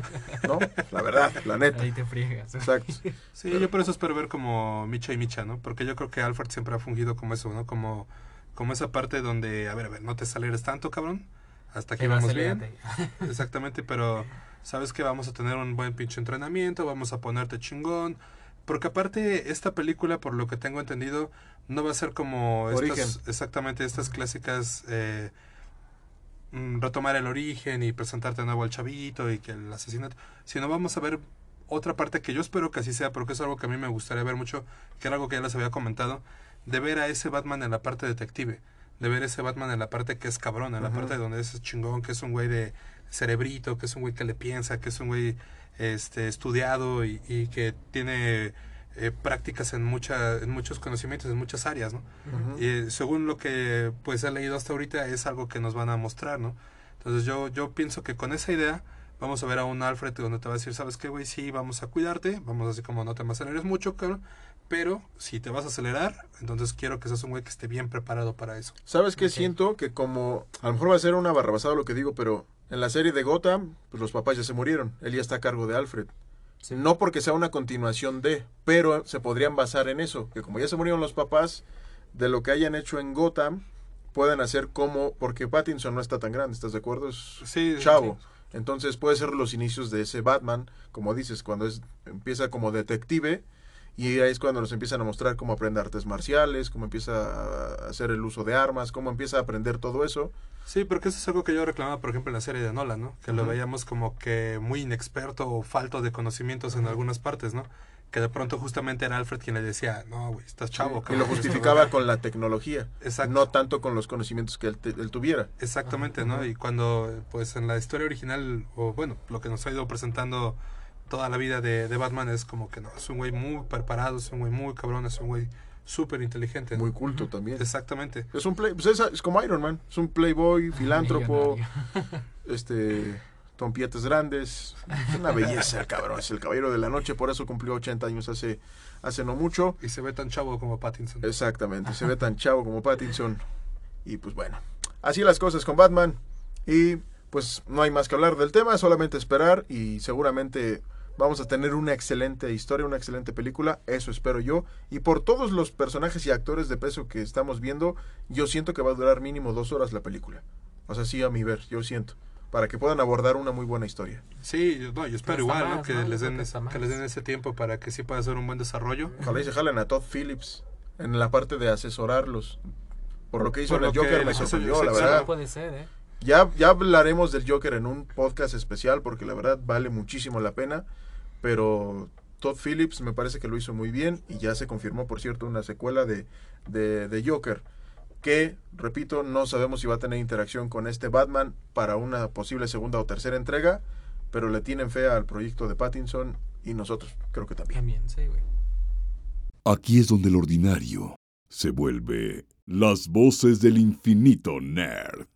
¿no? La verdad, la neta. Ahí te friegas. Exacto. Sí, yo por eso espero ver como Micha y Micha, ¿no? Porque yo creo que Alfred siempre ha fungido como eso, ¿no? Como, como esa parte donde, a ver, a ver, no te aceleres tanto, cabrón. Hasta va, vamos bien. Exactamente, pero sabes que vamos a tener un buen pinche entrenamiento, vamos a ponerte chingón. Porque aparte, esta película, por lo que tengo entendido, no va a ser como estas, exactamente estas clásicas eh, mm, retomar el origen y presentarte de nuevo al chavito y que el asesinato, sino vamos a ver otra parte que yo espero que así sea, porque es algo que a mí me gustaría ver mucho, que era algo que ya les había comentado, de ver a ese Batman en la parte detective, de ver ese Batman en la parte que es cabrón, en la parte donde es chingón, que es un güey de cerebrito, que es un güey que le piensa, que es un güey este estudiado y, y que tiene eh, prácticas en mucha, en muchos conocimientos, en muchas áreas, ¿no? Y eh, según lo que pues he leído hasta ahorita es algo que nos van a mostrar, ¿no? Entonces yo, yo pienso que con esa idea vamos a ver a un Alfred donde te va a decir, ¿sabes qué, güey? Sí, vamos a cuidarte, vamos así como no te aceleres mucho, cabrón, pero si te vas a acelerar, entonces quiero que seas un güey que esté bien preparado para eso. ¿Sabes qué siento? Que como, a lo mejor va a ser una barrabasada lo que digo, pero en la serie de Gotham, pues los papás ya se murieron. Él ya está a cargo de Alfred. Sí. No porque sea una continuación de, pero se podrían basar en eso, que como ya se murieron los papás, de lo que hayan hecho en Gotham, pueden hacer como, porque Pattinson no está tan grande, ¿estás de acuerdo? Es Sí, chavo. Entonces puede ser los inicios de ese Batman, como dices, cuando es, empieza como detective y ahí es cuando nos empiezan a mostrar cómo aprende artes marciales, cómo empieza a hacer el uso de armas, cómo empieza a aprender todo eso. Sí, porque eso es algo que yo reclamaba, por ejemplo, en la serie de Nolan, ¿no? Que lo Ujú. veíamos como que muy inexperto o falto de conocimientos en algunas partes, ¿no? Que de pronto justamente era Alfred quien le decía, no, güey, estás chavo. y cabrón, lo justificaba va". con la tecnología, Exacto. no tanto con los conocimientos que él, te- él tuviera. Exactamente, ¿no? Y cuando, pues en la historia original, o bueno, lo que nos ha ido presentando toda la vida de, de Batman es como que no, es un güey muy preparado, es un güey muy cabrón, es un güey súper inteligente. ¿no? Muy culto también. Exactamente. Es un play, pues es, es como Iron Man, es un playboy, filántropo, este, tompietes grandes, es una belleza el cabrón, es el caballero de la noche, por eso cumplió 80 años hace, hace no mucho. Y se ve tan chavo como Pattinson. Exactamente, se ve tan chavo como Pattinson. Y pues bueno, así las cosas con Batman. Y pues no hay más que hablar del tema, solamente esperar y seguramente vamos a tener una excelente historia, una excelente película, eso espero yo. Y por todos los personajes y actores de peso que estamos viendo, yo siento que va a durar mínimo dos horas la película. O sea, sí, a mi ver, yo siento. Para que puedan abordar una muy buena historia. Sí, yo, no, yo espero igual, ¿no? más, Que, ¿no? Les den, que que les den ese tiempo para que sí pueda ser un buen desarrollo. Ojalá y se jalen a Todd Phillips en la parte de asesorarlos. Por lo que hizo el que Joker me les hace- sorprendió, la verdad. No puede ser, ¿eh? Ya, ya hablaremos del Joker en un podcast especial porque la verdad vale muchísimo la pena. Pero Todd Phillips me parece que lo hizo muy bien y ya se confirmó, por cierto, una secuela de, de, de Joker. Que, repito, no sabemos si va a tener interacción con este Batman para una posible segunda o tercera entrega. Pero le tienen fe al proyecto de Pattinson y nosotros creo que también. También, sí, güey. Aquí es donde el ordinario se vuelve las voces del infinito nerd.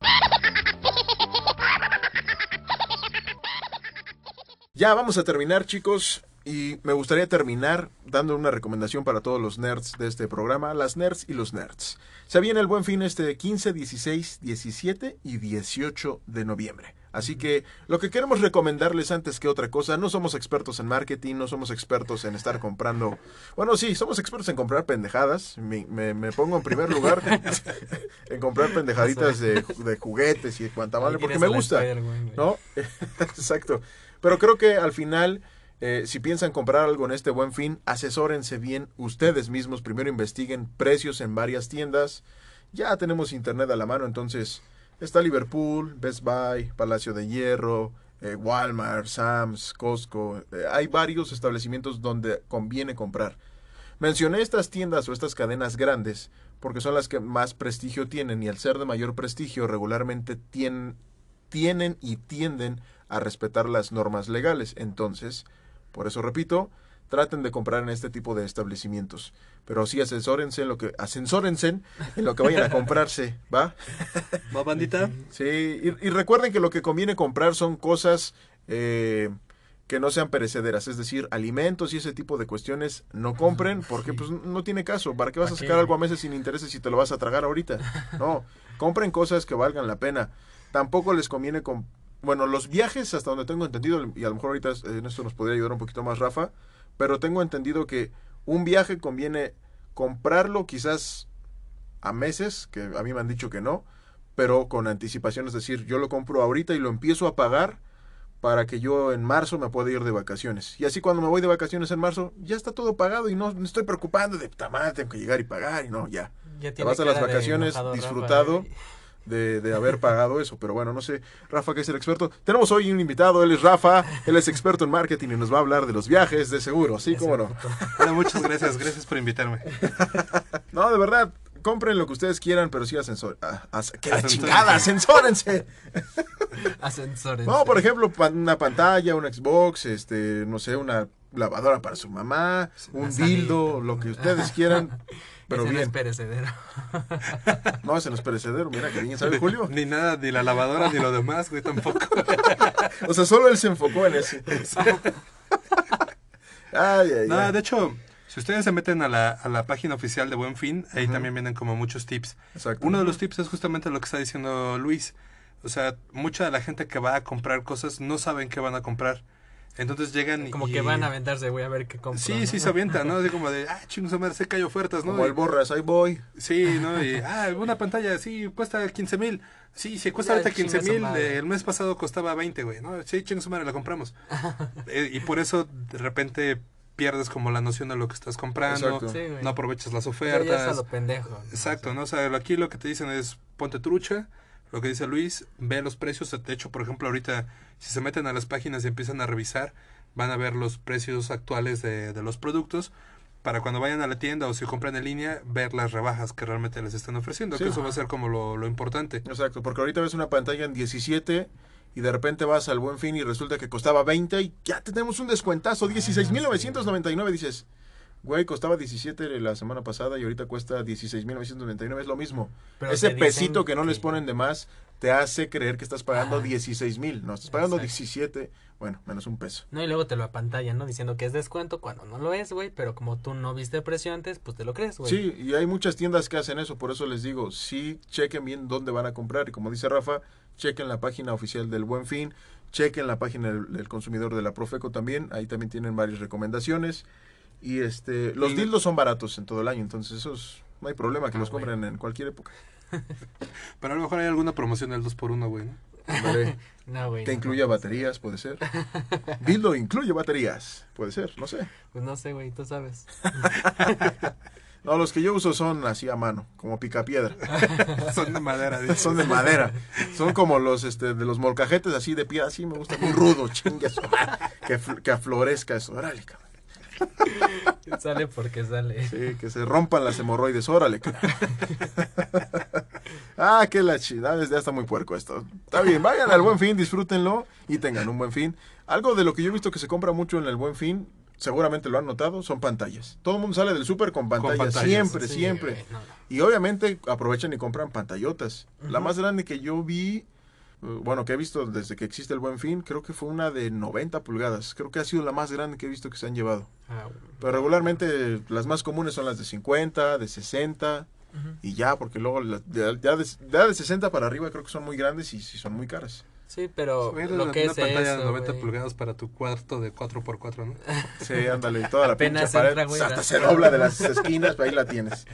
Ya vamos a terminar, chicos. Y me gustaría terminar dando una recomendación para todos los nerds de este programa, las nerds y los nerds. Se viene el buen fin este 15, 16, 17 y 18 de noviembre. Así que lo que queremos recomendarles antes que otra cosa, no somos expertos en marketing, no somos expertos en estar comprando... Bueno, sí, somos expertos en comprar pendejadas. Me, me- me pongo en primer lugar en comprar pendejaditas de, de juguetes y de cuanta Ahí porque me gusta. ¿no? Exacto. Pero creo que al final, eh, si piensan comprar algo en este buen fin, asesórense bien ustedes mismos. Primero investiguen precios en varias tiendas. Ya tenemos internet a la mano, entonces está Liverpool, Best Buy, Palacio de Hierro, eh, Walmart, Sam's, Costco. Eh, hay varios establecimientos donde conviene comprar. Mencioné estas tiendas o estas cadenas grandes porque son las que más prestigio tienen y al ser de mayor prestigio regularmente tienen, tienen y tienden a respetar las normas legales. Entonces, por eso repito, traten de comprar en este tipo de establecimientos. Pero sí asesórense en lo que, asensórense en lo que vayan a comprarse, ¿va? ¿Va, bandita? Sí, y, y recuerden que lo que conviene comprar son cosas eh, que no sean perecederas, es decir, alimentos y ese tipo de cuestiones no compren porque pues no tiene caso. ¿Para qué vas a ¿Para qué, sacar algo a meses sin intereses si te lo vas a tragar ahorita? No, compren cosas que valgan la pena. Tampoco les conviene con bueno, los viajes hasta donde tengo entendido y a lo mejor ahorita eh, en esto nos podría ayudar un poquito más Rafa, pero tengo entendido que un viaje conviene comprarlo quizás a meses, que a mí me han dicho que no, pero con anticipación, es decir, yo lo compro ahorita y lo empiezo a pagar para que yo en marzo me pueda ir de vacaciones. Y así cuando me voy de vacaciones en marzo, ya está todo pagado y no me estoy preocupando de, puta madre, tengo que llegar y pagar y no, ya. Ya Te vas a las vacaciones enojado, Rafa, disfrutado güey. De, de haber pagado eso, pero bueno, no sé, Rafa que es el experto. Tenemos hoy un invitado, él es Rafa, él es experto en marketing y nos va a hablar de los viajes, de seguro, sí, cómo no. Bueno, muchas gracias, gracias por invitarme. No, de verdad, compren lo que ustedes quieran, pero sí ascensor. ah, as- ¡Que la Ascensor. chingada! ¡Ascensórense! Ascensores. No, por ejemplo, pa- una pantalla, un Xbox, este, no sé, una lavadora para su mamá, un salita, dildo, lo que ustedes quieran, pero Ese no es bien. perecedero. No, ese no es perecedero, mira que bien sabe Julio. Ni nada, ni la lavadora, ni lo demás, güey, tampoco. O sea, solo él se enfocó en ese. Ay, ay, No, ay. de hecho, si ustedes se meten a la, a la página oficial de Buen Fin, ahí también vienen como muchos tips. Exacto. Uno de los tips es justamente lo que está diciendo Luis. O sea, mucha de la gente que va a comprar cosas no saben qué van a comprar. Entonces llegan y... Como que van a aventarse, güey, a ver qué compro. Sí, ¿no? sí se avientan, ¿no? Así como de, ah, chingos, madre, sé que hay ofertas, ¿no? Como el borras, ahí voy. Sí, ¿no? Y, ah, una pantalla, sí, cuesta 15 mil. Sí, si cuesta Ya, ahorita 15 chinga su mil, el mes pasado costaba 20, güey, ¿no? Sí, chingos, su madre, la compramos. Eh, y por eso, de repente, pierdes como la noción de lo que estás comprando. Exacto. Sí, güey. No aprovechas las Ya- ya es a ofertas. lo pendejo. Exacto, ¿no? O sea, aquí lo que te dicen es ponte trucha, lo que dice Luis, ve los precios. De hecho, por ejemplo, ahorita, si se meten a las páginas y empiezan a revisar, van a ver los precios actuales de, de los productos. Para cuando vayan a la tienda o si compran en línea, ver las rebajas que realmente les están ofreciendo. Sí. Que eso va a ser como lo, lo importante. Exacto, porque ahorita ves una pantalla en 17 y de repente vas al buen fin y resulta que costaba 20 y ya tenemos un descuentazo, 16.999, dices, güey, costaba 17 la semana pasada y ahorita cuesta 16.999, es lo mismo. Pero Ese pesito que no les ponen de más te hace creer que estás pagando Ajá. 16.000, no, estás pagando Exacto. 17, bueno, menos un peso. No, y luego te lo apantallan, ¿no? Diciendo que es descuento cuando no lo es, güey. Pero como tú no viste precio antes, pues te lo crees, güey. Sí, y hay muchas tiendas que hacen eso, por eso les digo, sí chequen bien dónde van a comprar y como dice Rafa, chequen la página oficial del Buen Fin, chequen la página del, del consumidor de la Profeco también, ahí también tienen varias recomendaciones y este los Y- dildos son baratos en todo el año, entonces esos no hay problema que Ah, los compren en cualquier época. Pero a lo mejor hay alguna promoción del 2x1, güey. ¿no? Güey. no, incluya no, baterías, puede ser. Dildo incluye baterías, puede ser, no sé. Pues no sé, güey, tú sabes. No, los que yo uso son así a mano, como picapiedra. Son de madera, dice. Son de madera. Son como los este de los molcajetes así de piedra, así me gusta muy rudo, chingue que, que aflorezca eso, órale, cabrón. sale porque sale. Sí, que se rompan las hemorroides, órale, ah, qué la chida, ya está muy puerco esto. Está bien, vayan al Buen Fin, disfrútenlo y tengan un buen fin. Algo de lo que yo he visto que se compra mucho en el Buen Fin, seguramente lo han notado, son pantallas. Todo el mundo sale del súper con pantallas, pantallas, siempre, Sí, siempre. güey, no, no. Y obviamente aprovechan y compran pantallotas. La más grande que yo vi, bueno, que he visto desde que existe el Buen Fin, creo que fue una de 90 pulgadas. Creo que ha sido la más grande que he visto que se han llevado. Ah, güey. Pero regularmente las más comunes son las de 50, de 60 Ujú. y ya, porque luego las- ya, ya de, ya de 60 para arriba creo que son muy grandes y, sí son muy caras. Sí, pero Güey, lo una, que una es pantalla eso, de 90 güey. pulgadas para tu cuarto de 4x4, ¿no? Sí, ándale, y toda la Apenas pinche pared, entra, hasta la- se dobla de las esquinas, ahí la tienes.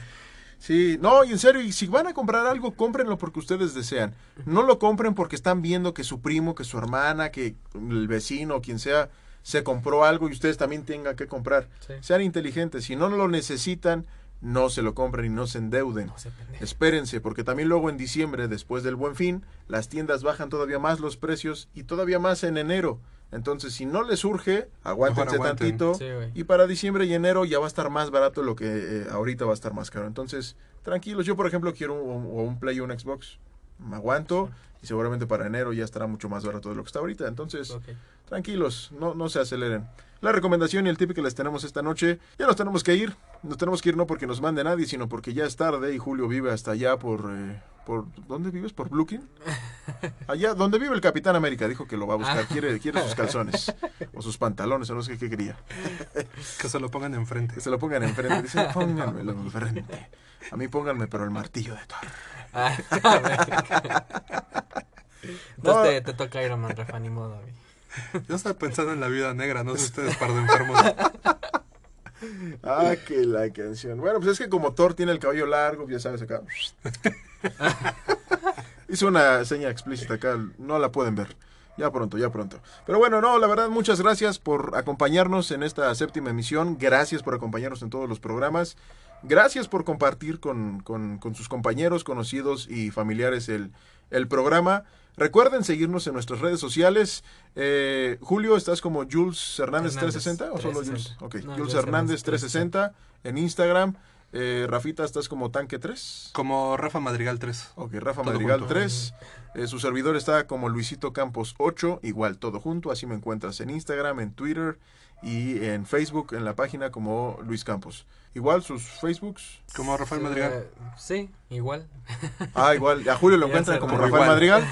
Sí, no, y en serio, y si van a comprar algo, cómprenlo porque ustedes desean. No lo compren porque están viendo que su primo, que su hermana, que el vecino, quien sea, se compró algo y ustedes también tengan que comprar. Sí. Sean inteligentes, si no lo necesitan, no se lo compren y no se endeuden. No. Espérense, porque también luego en diciembre, después del buen fin, las tiendas bajan todavía más los precios y todavía más en enero. Entonces, si no les surge, aguántense Mejor tantito. Sí, y para diciembre y enero ya va a estar más barato lo que eh, ahorita va a estar más caro. Entonces, tranquilos. Yo, por ejemplo, quiero un, o un Play o un Xbox. Me aguanto y seguramente para enero ya estará mucho más barato de lo que está ahorita. Entonces, tranquilos, no, no se aceleren. La recomendación y el tip que les tenemos esta noche, ya nos tenemos que ir. Nos tenemos que ir no porque nos mande nadie, sino porque ya es tarde y Julio vive hasta allá por... eh, por ¿Dónde vives? ¿Por Brooklyn? Allá, donde vive el Capitán América, dijo que lo va a buscar. Ah. Quiere, quiere sus calzones o sus pantalones, o no sé qué quería. Que se lo pongan enfrente. Que se lo pongan enfrente. Dice, pónganmelo enfrente. A mí pónganme, pero el martillo de Thor. Ah, Entonces No. te, te toca Iron Man, Rafa, ni modo. Yo estaba pensando en la vida negra, no sé ustedes, par de enfermos. Ah, que la canción. Bueno, pues es que como Thor tiene el cabello largo, ya sabes acá. Hizo una seña explícita acá, no la pueden ver. Ya pronto, ya pronto. Pero bueno, no, la verdad, muchas gracias por acompañarnos en esta séptima emisión. Gracias por acompañarnos en todos los programas. Gracias por compartir con, con- con sus compañeros, conocidos y familiares el, el programa. Recuerden seguirnos en nuestras redes sociales. Eh, Julio, ¿estás como Jules Hernández, Hernández, 360 o solo 360? Jules? Ok, No, Jules Jules Hernández Hernández, 360 en Instagram. Eh, Rafita, ¿estás como Tanque 3? Como Rafa Madrigal 3. Ok, Rafa Todo Madrigal junto. 3. Eh, su servidor está como Luisito Campos 8, igual todo junto. Así me encuentras en Instagram, en Twitter y en Facebook, en la página como Luis Campos. Igual sus Facebooks. Como Rafael Madrigal. Eh, sí, igual. Ah, igual. A Julio lo encuentran como como Rafael igual. Madrigal.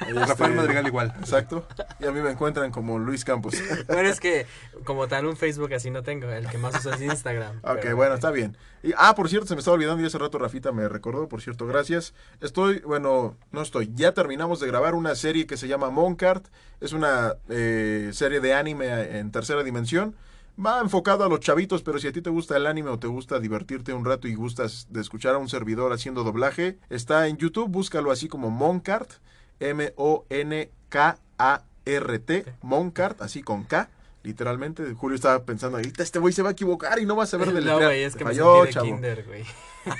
Rafael Este, Madrigal igual. Exacto. Y a mí me encuentran como Luis Campos. Bueno, es que como tal un Facebook así no tengo. El que más uso es Instagram. Ok, pero- bueno, está bien. Y, ah, por cierto, se me estaba olvidando y hace rato Rafita me recordó, por cierto, gracias. Estoy, bueno, no estoy, ya terminamos de grabar una serie que se llama Moncart. Es una eh, serie de anime en tercera dimensión. Va enfocado a los chavitos, pero si a ti te gusta el anime o te gusta divertirte un rato y gustas de escuchar a un servidor haciendo doblaje, está en YouTube, búscalo así como Moncart, M-O-N-K-A-R-T, Moncart, así con K. Literalmente, Julio estaba pensando, ahorita este güey se va a equivocar y no va a saber de No, güey, es que me Falló, sentí de chavo. kinder, güey.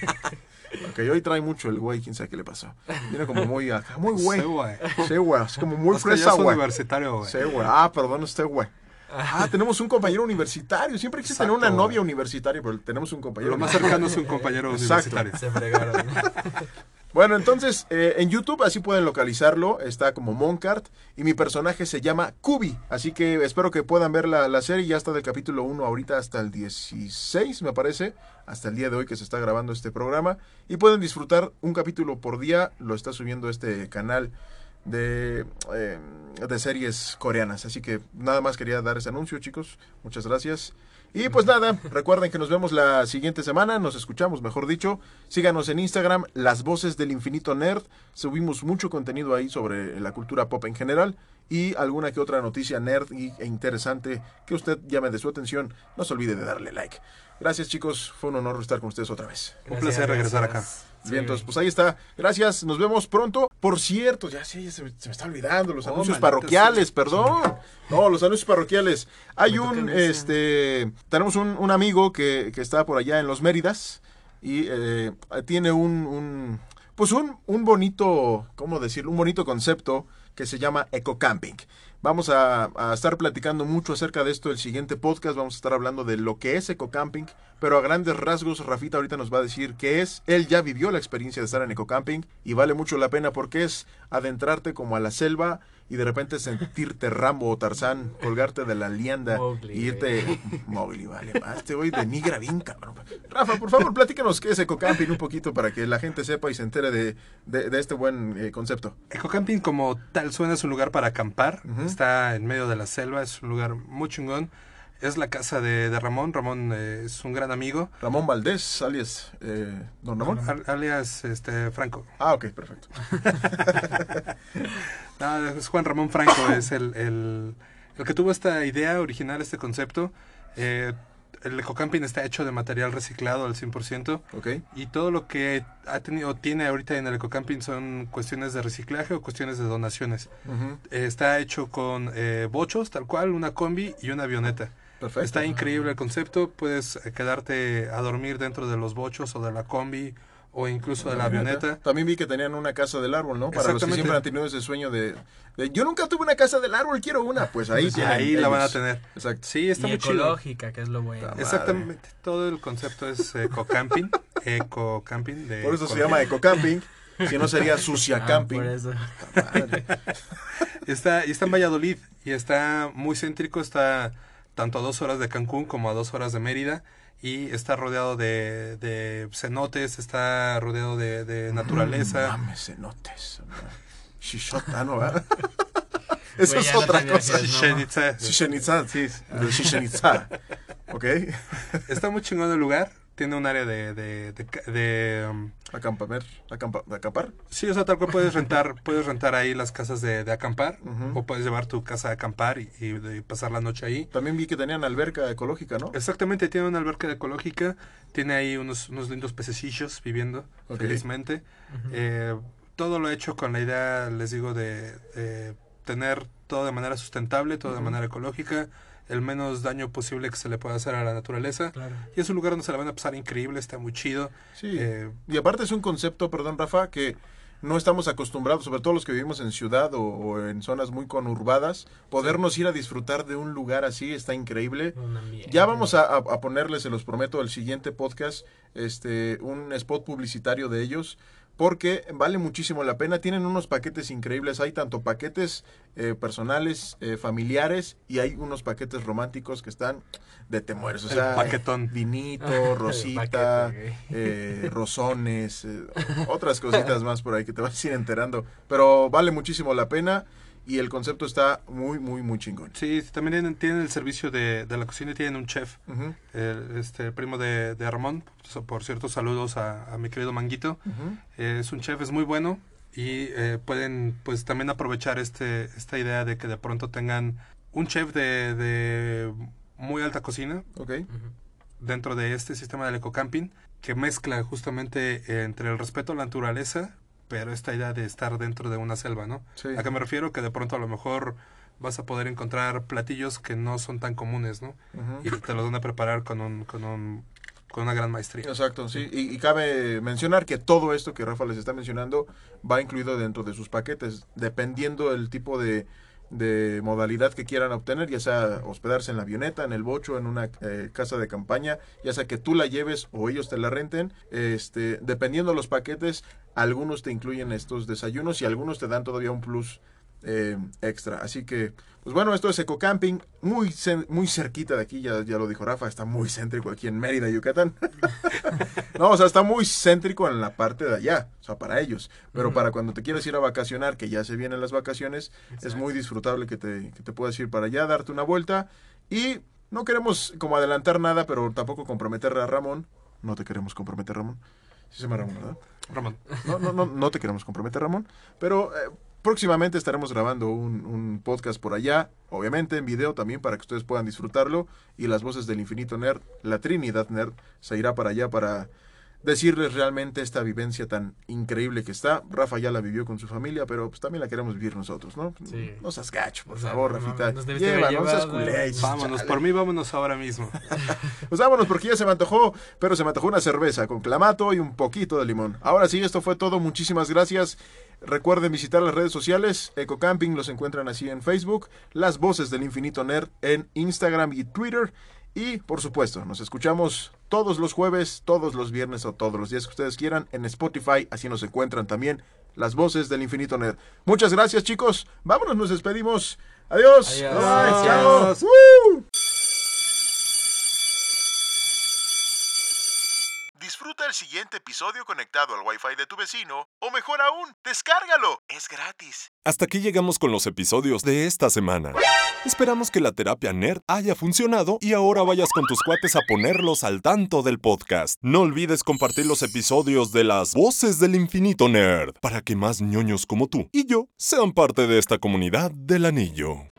Ok, hoy trae mucho el güey, quién sabe qué le pasó. Viene como muy acá, muy Sí, güey. Sí, güey, es como muy fresa, es güey. universitario, güey. Sí, güey. Ah, perdón, usted, güey. Ah, tenemos un compañero universitario. Siempre quise tener una novia universitaria, pero tenemos un compañero Lo más cercano es un compañero Exacto. universitario. Se fregaron. Bueno, entonces eh, en YouTube así pueden localizarlo, está como Moncart y mi personaje se llama Kubi, así que espero que puedan ver la, la serie, ya está del capítulo 1 ahorita hasta el 16 me parece, hasta el día de hoy que se está grabando este programa y pueden disfrutar un capítulo por día, lo está subiendo este canal de, eh, de series coreanas, así que nada más quería dar ese anuncio chicos, muchas gracias. Y pues nada, recuerden que nos vemos la siguiente semana, nos escuchamos, mejor dicho. Síganos en Instagram, Las Voces del Infinito Nerd. Subimos mucho contenido ahí sobre la cultura pop en general y alguna que otra noticia nerd y- e interesante que usted llame de su atención. No se olvide de darle like. Gracias chicos, fue un honor estar con ustedes otra vez. Un placer regresar acá. Sí. Bien, entonces, pues ahí está. Gracias, nos vemos pronto. Por cierto, ya sí, ya se, me, se me está olvidando los Oh, anuncios parroquiales, perdón. No, los anuncios parroquiales. Hay Me un, este, tenemos un, un amigo que, que está por allá en los Méridas y eh, tiene un, un, pues un, un bonito, ¿cómo decirlo? Un bonito concepto que se llama ecocamping. Vamos a, a estar platicando mucho acerca de esto el siguiente podcast. Vamos a estar hablando de lo que es ecocamping, pero a grandes rasgos Rafita ahorita nos va a decir qué es. Él ya vivió la experiencia de estar en ecocamping y vale mucho la pena porque es adentrarte como a la selva y de repente sentirte Rambo o Tarzán, colgarte de la lianda Mowgli, y irte Mowgli, vale, más este hoy denigra bien cabrón. Rafa, por favor, platícanos qué es ecocamping un poquito para que la gente sepa y se entere de, de- de este buen eh, concepto. Ecocamping como tal suena es un lugar para acampar. Ujú. Está en medio de la selva, es un lugar muy chingón. Es la casa de, de Ramón. Ramón eh, es un gran amigo. Ramón Valdés, alias eh, Don Ramón. Al- alias este, Franco. Ah, ok, perfecto. No, es Juan Ramón Franco, es el, el, el que tuvo esta idea original, este concepto. Eh, el ecocamping está hecho de material reciclado al 100%. Ok. Y todo lo que ha tenido, tiene ahorita en el ecocamping son cuestiones de reciclaje o cuestiones de donaciones. Eh, está hecho con eh, bochos, tal cual, una combi y una avioneta. Perfecto. Está increíble el concepto. Puedes eh, quedarte a dormir dentro de los bochos o de la combi o incluso de la avioneta. También vi que tenían una casa del árbol, ¿no? Para los que siempre han tenido ese sueño de, de, yo nunca tuve una casa del árbol, quiero una. Pues ahí Pues tienen ahí la van a tener. Exacto. Sí, está y muy chido. ecológica, que es lo bueno. Exactamente. Todo el concepto es ecocamping. ecocamping. De Por eso se llama ecocamping. Si no sería sucia Ah, camping. por eso. Madre. Está, y está en Valladolid y está muy céntrico, está tanto a dos horas de Cancún como a dos horas de Mérida y está rodeado de, de cenotes, está rodeado de, de naturaleza. Mames, cenotes. Shishota, ¿no? ¿verdad? Eso Güey, es no otra te cosa. Chichen Itza, sí. Itza. ¿Ok? Está muy chingón el lugar. Tiene un área de... de, de, de, um, Acampar. Acampa, acampar. sí, o sea, tal cual puedes rentar, puedes rentar ahí las casas de, de acampar o puedes llevar tu casa a acampar y, y de pasar la noche ahí. También vi que tenían alberca ecológica, ¿no? Exactamente, tiene una alberca ecológica, tiene ahí unos, unos lindos pececillos viviendo felizmente. Eh, todo lo hecho con la idea, les digo, de, de tener todo de manera sustentable, todo de manera ecológica, el menos daño posible que se le pueda hacer a la naturaleza. Claro. Y es un lugar donde se la van a pasar increíble, está muy chido. Sí. Eh, Y aparte es un concepto, perdón Rafa, que no estamos acostumbrados, sobre todo los que vivimos en ciudad o, o en zonas muy conurbadas, podernos ir a disfrutar de un lugar así está increíble. Ya vamos a, a- a ponerles, se los prometo, el siguiente podcast, este, un spot publicitario de ellos, porque vale muchísimo la pena. Tienen unos paquetes increíbles. Hay tanto paquetes eh, personales, eh, familiares, y hay unos paquetes románticos que están de te mueres. O El sea, paquetón. vinito, El rosita, paquete, eh, rosones, eh, otras cositas más por ahí que te vas a ir enterando. Pero vale muchísimo la pena y el concepto está muy, muy, muy chingón. sí, también tienen, el servicio de, de la cocina y tienen un chef. Ujú, El, este primo de, de Ramón, por cierto, saludos a, a mi querido Manguito. ujú. Eh, es un chef, es muy bueno y eh, pueden pues también aprovechar este esta idea de que de pronto tengan un chef de, de muy alta cocina Ok. dentro de este sistema del ecocamping que mezcla justamente entre el respeto a la naturaleza pero esta idea de estar dentro de una selva, ¿no? Sí. ¿A qué me refiero? Que de pronto a lo mejor vas a poder encontrar platillos que no son tan comunes, ¿no? Y te los van a preparar con un, con un con una gran maestría. Exacto, sí. Y, y cabe mencionar que todo esto que Rafa les está mencionando va incluido dentro de sus paquetes, dependiendo del tipo de de modalidad que quieran obtener, ya sea hospedarse en la avioneta, en el bocho, en una eh, casa de campaña, ya sea que tú la lleves o ellos te la renten, este, dependiendo de los paquetes, algunos te incluyen estos desayunos y algunos te dan todavía un plus eh, extra. Así que, pues bueno, esto es Eco Camping, muy, muy cerquita de aquí, ya, ya lo dijo Rafa, está muy céntrico aquí en Mérida, Yucatán. no, o sea, está muy céntrico en la parte de allá, o sea, para ellos. Pero para cuando te quieres ir a vacacionar, que ya se vienen las vacaciones, es muy disfrutable que te, que te puedas ir para allá, darte una vuelta. Y no queremos como adelantar nada, pero tampoco comprometer a Ramón. No te queremos comprometer, Ramón. Sí se llama Ramón, ¿verdad? Ramón. No, no, no, no te queremos comprometer, Ramón. Pero eh, próximamente estaremos grabando un, un podcast por allá, obviamente en video también para que ustedes puedan disfrutarlo. Y las voces del Infinito Nerd, la Trinidad Nerd, se irá para allá para decirles realmente esta vivencia tan increíble que está. Rafa ya la vivió con su familia, pero pues también la queremos vivir nosotros, ¿no? Sí. No seas gacho, por O sea, favor, no Rafita. nos Lleva, no seas culé. Vámonos, chale. por mí vámonos ahora mismo. Pues vámonos porque ya se me antojó, pero se me antojó una cerveza con clamato y un poquito de limón. Ahora sí, esto fue todo. Muchísimas gracias. Recuerden visitar las redes sociales. Eco Camping los encuentran así en Facebook. Las voces del infinito nerd en Instagram y Twitter. Y por supuesto, nos escuchamos todos los jueves, todos los viernes o todos los días que ustedes quieran en Spotify. Así nos encuentran también las voces del infinito nerd. Muchas gracias, chicos. Vámonos, nos despedimos. Adiós. Adiós. Bye, chao. Adiós. ¡Woo! El siguiente episodio conectado al Wi-Fi de tu vecino, o mejor aún, descárgalo. Es gratis. Hasta aquí llegamos con los episodios de esta semana. Esperamos que la terapia nerd haya funcionado y ahora vayas con tus cuates a ponerlos al tanto del podcast. No olvides compartir los episodios de las voces del infinito nerd para que más ñoños como tú y yo sean parte de esta comunidad del anillo.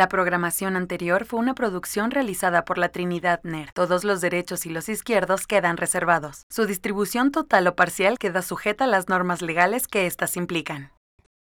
La programación anterior fue una producción realizada por la Trinidad Nerd. Todos los derechos y los izquierdos quedan reservados. Su distribución total o parcial queda sujeta a las normas legales que éstas implican.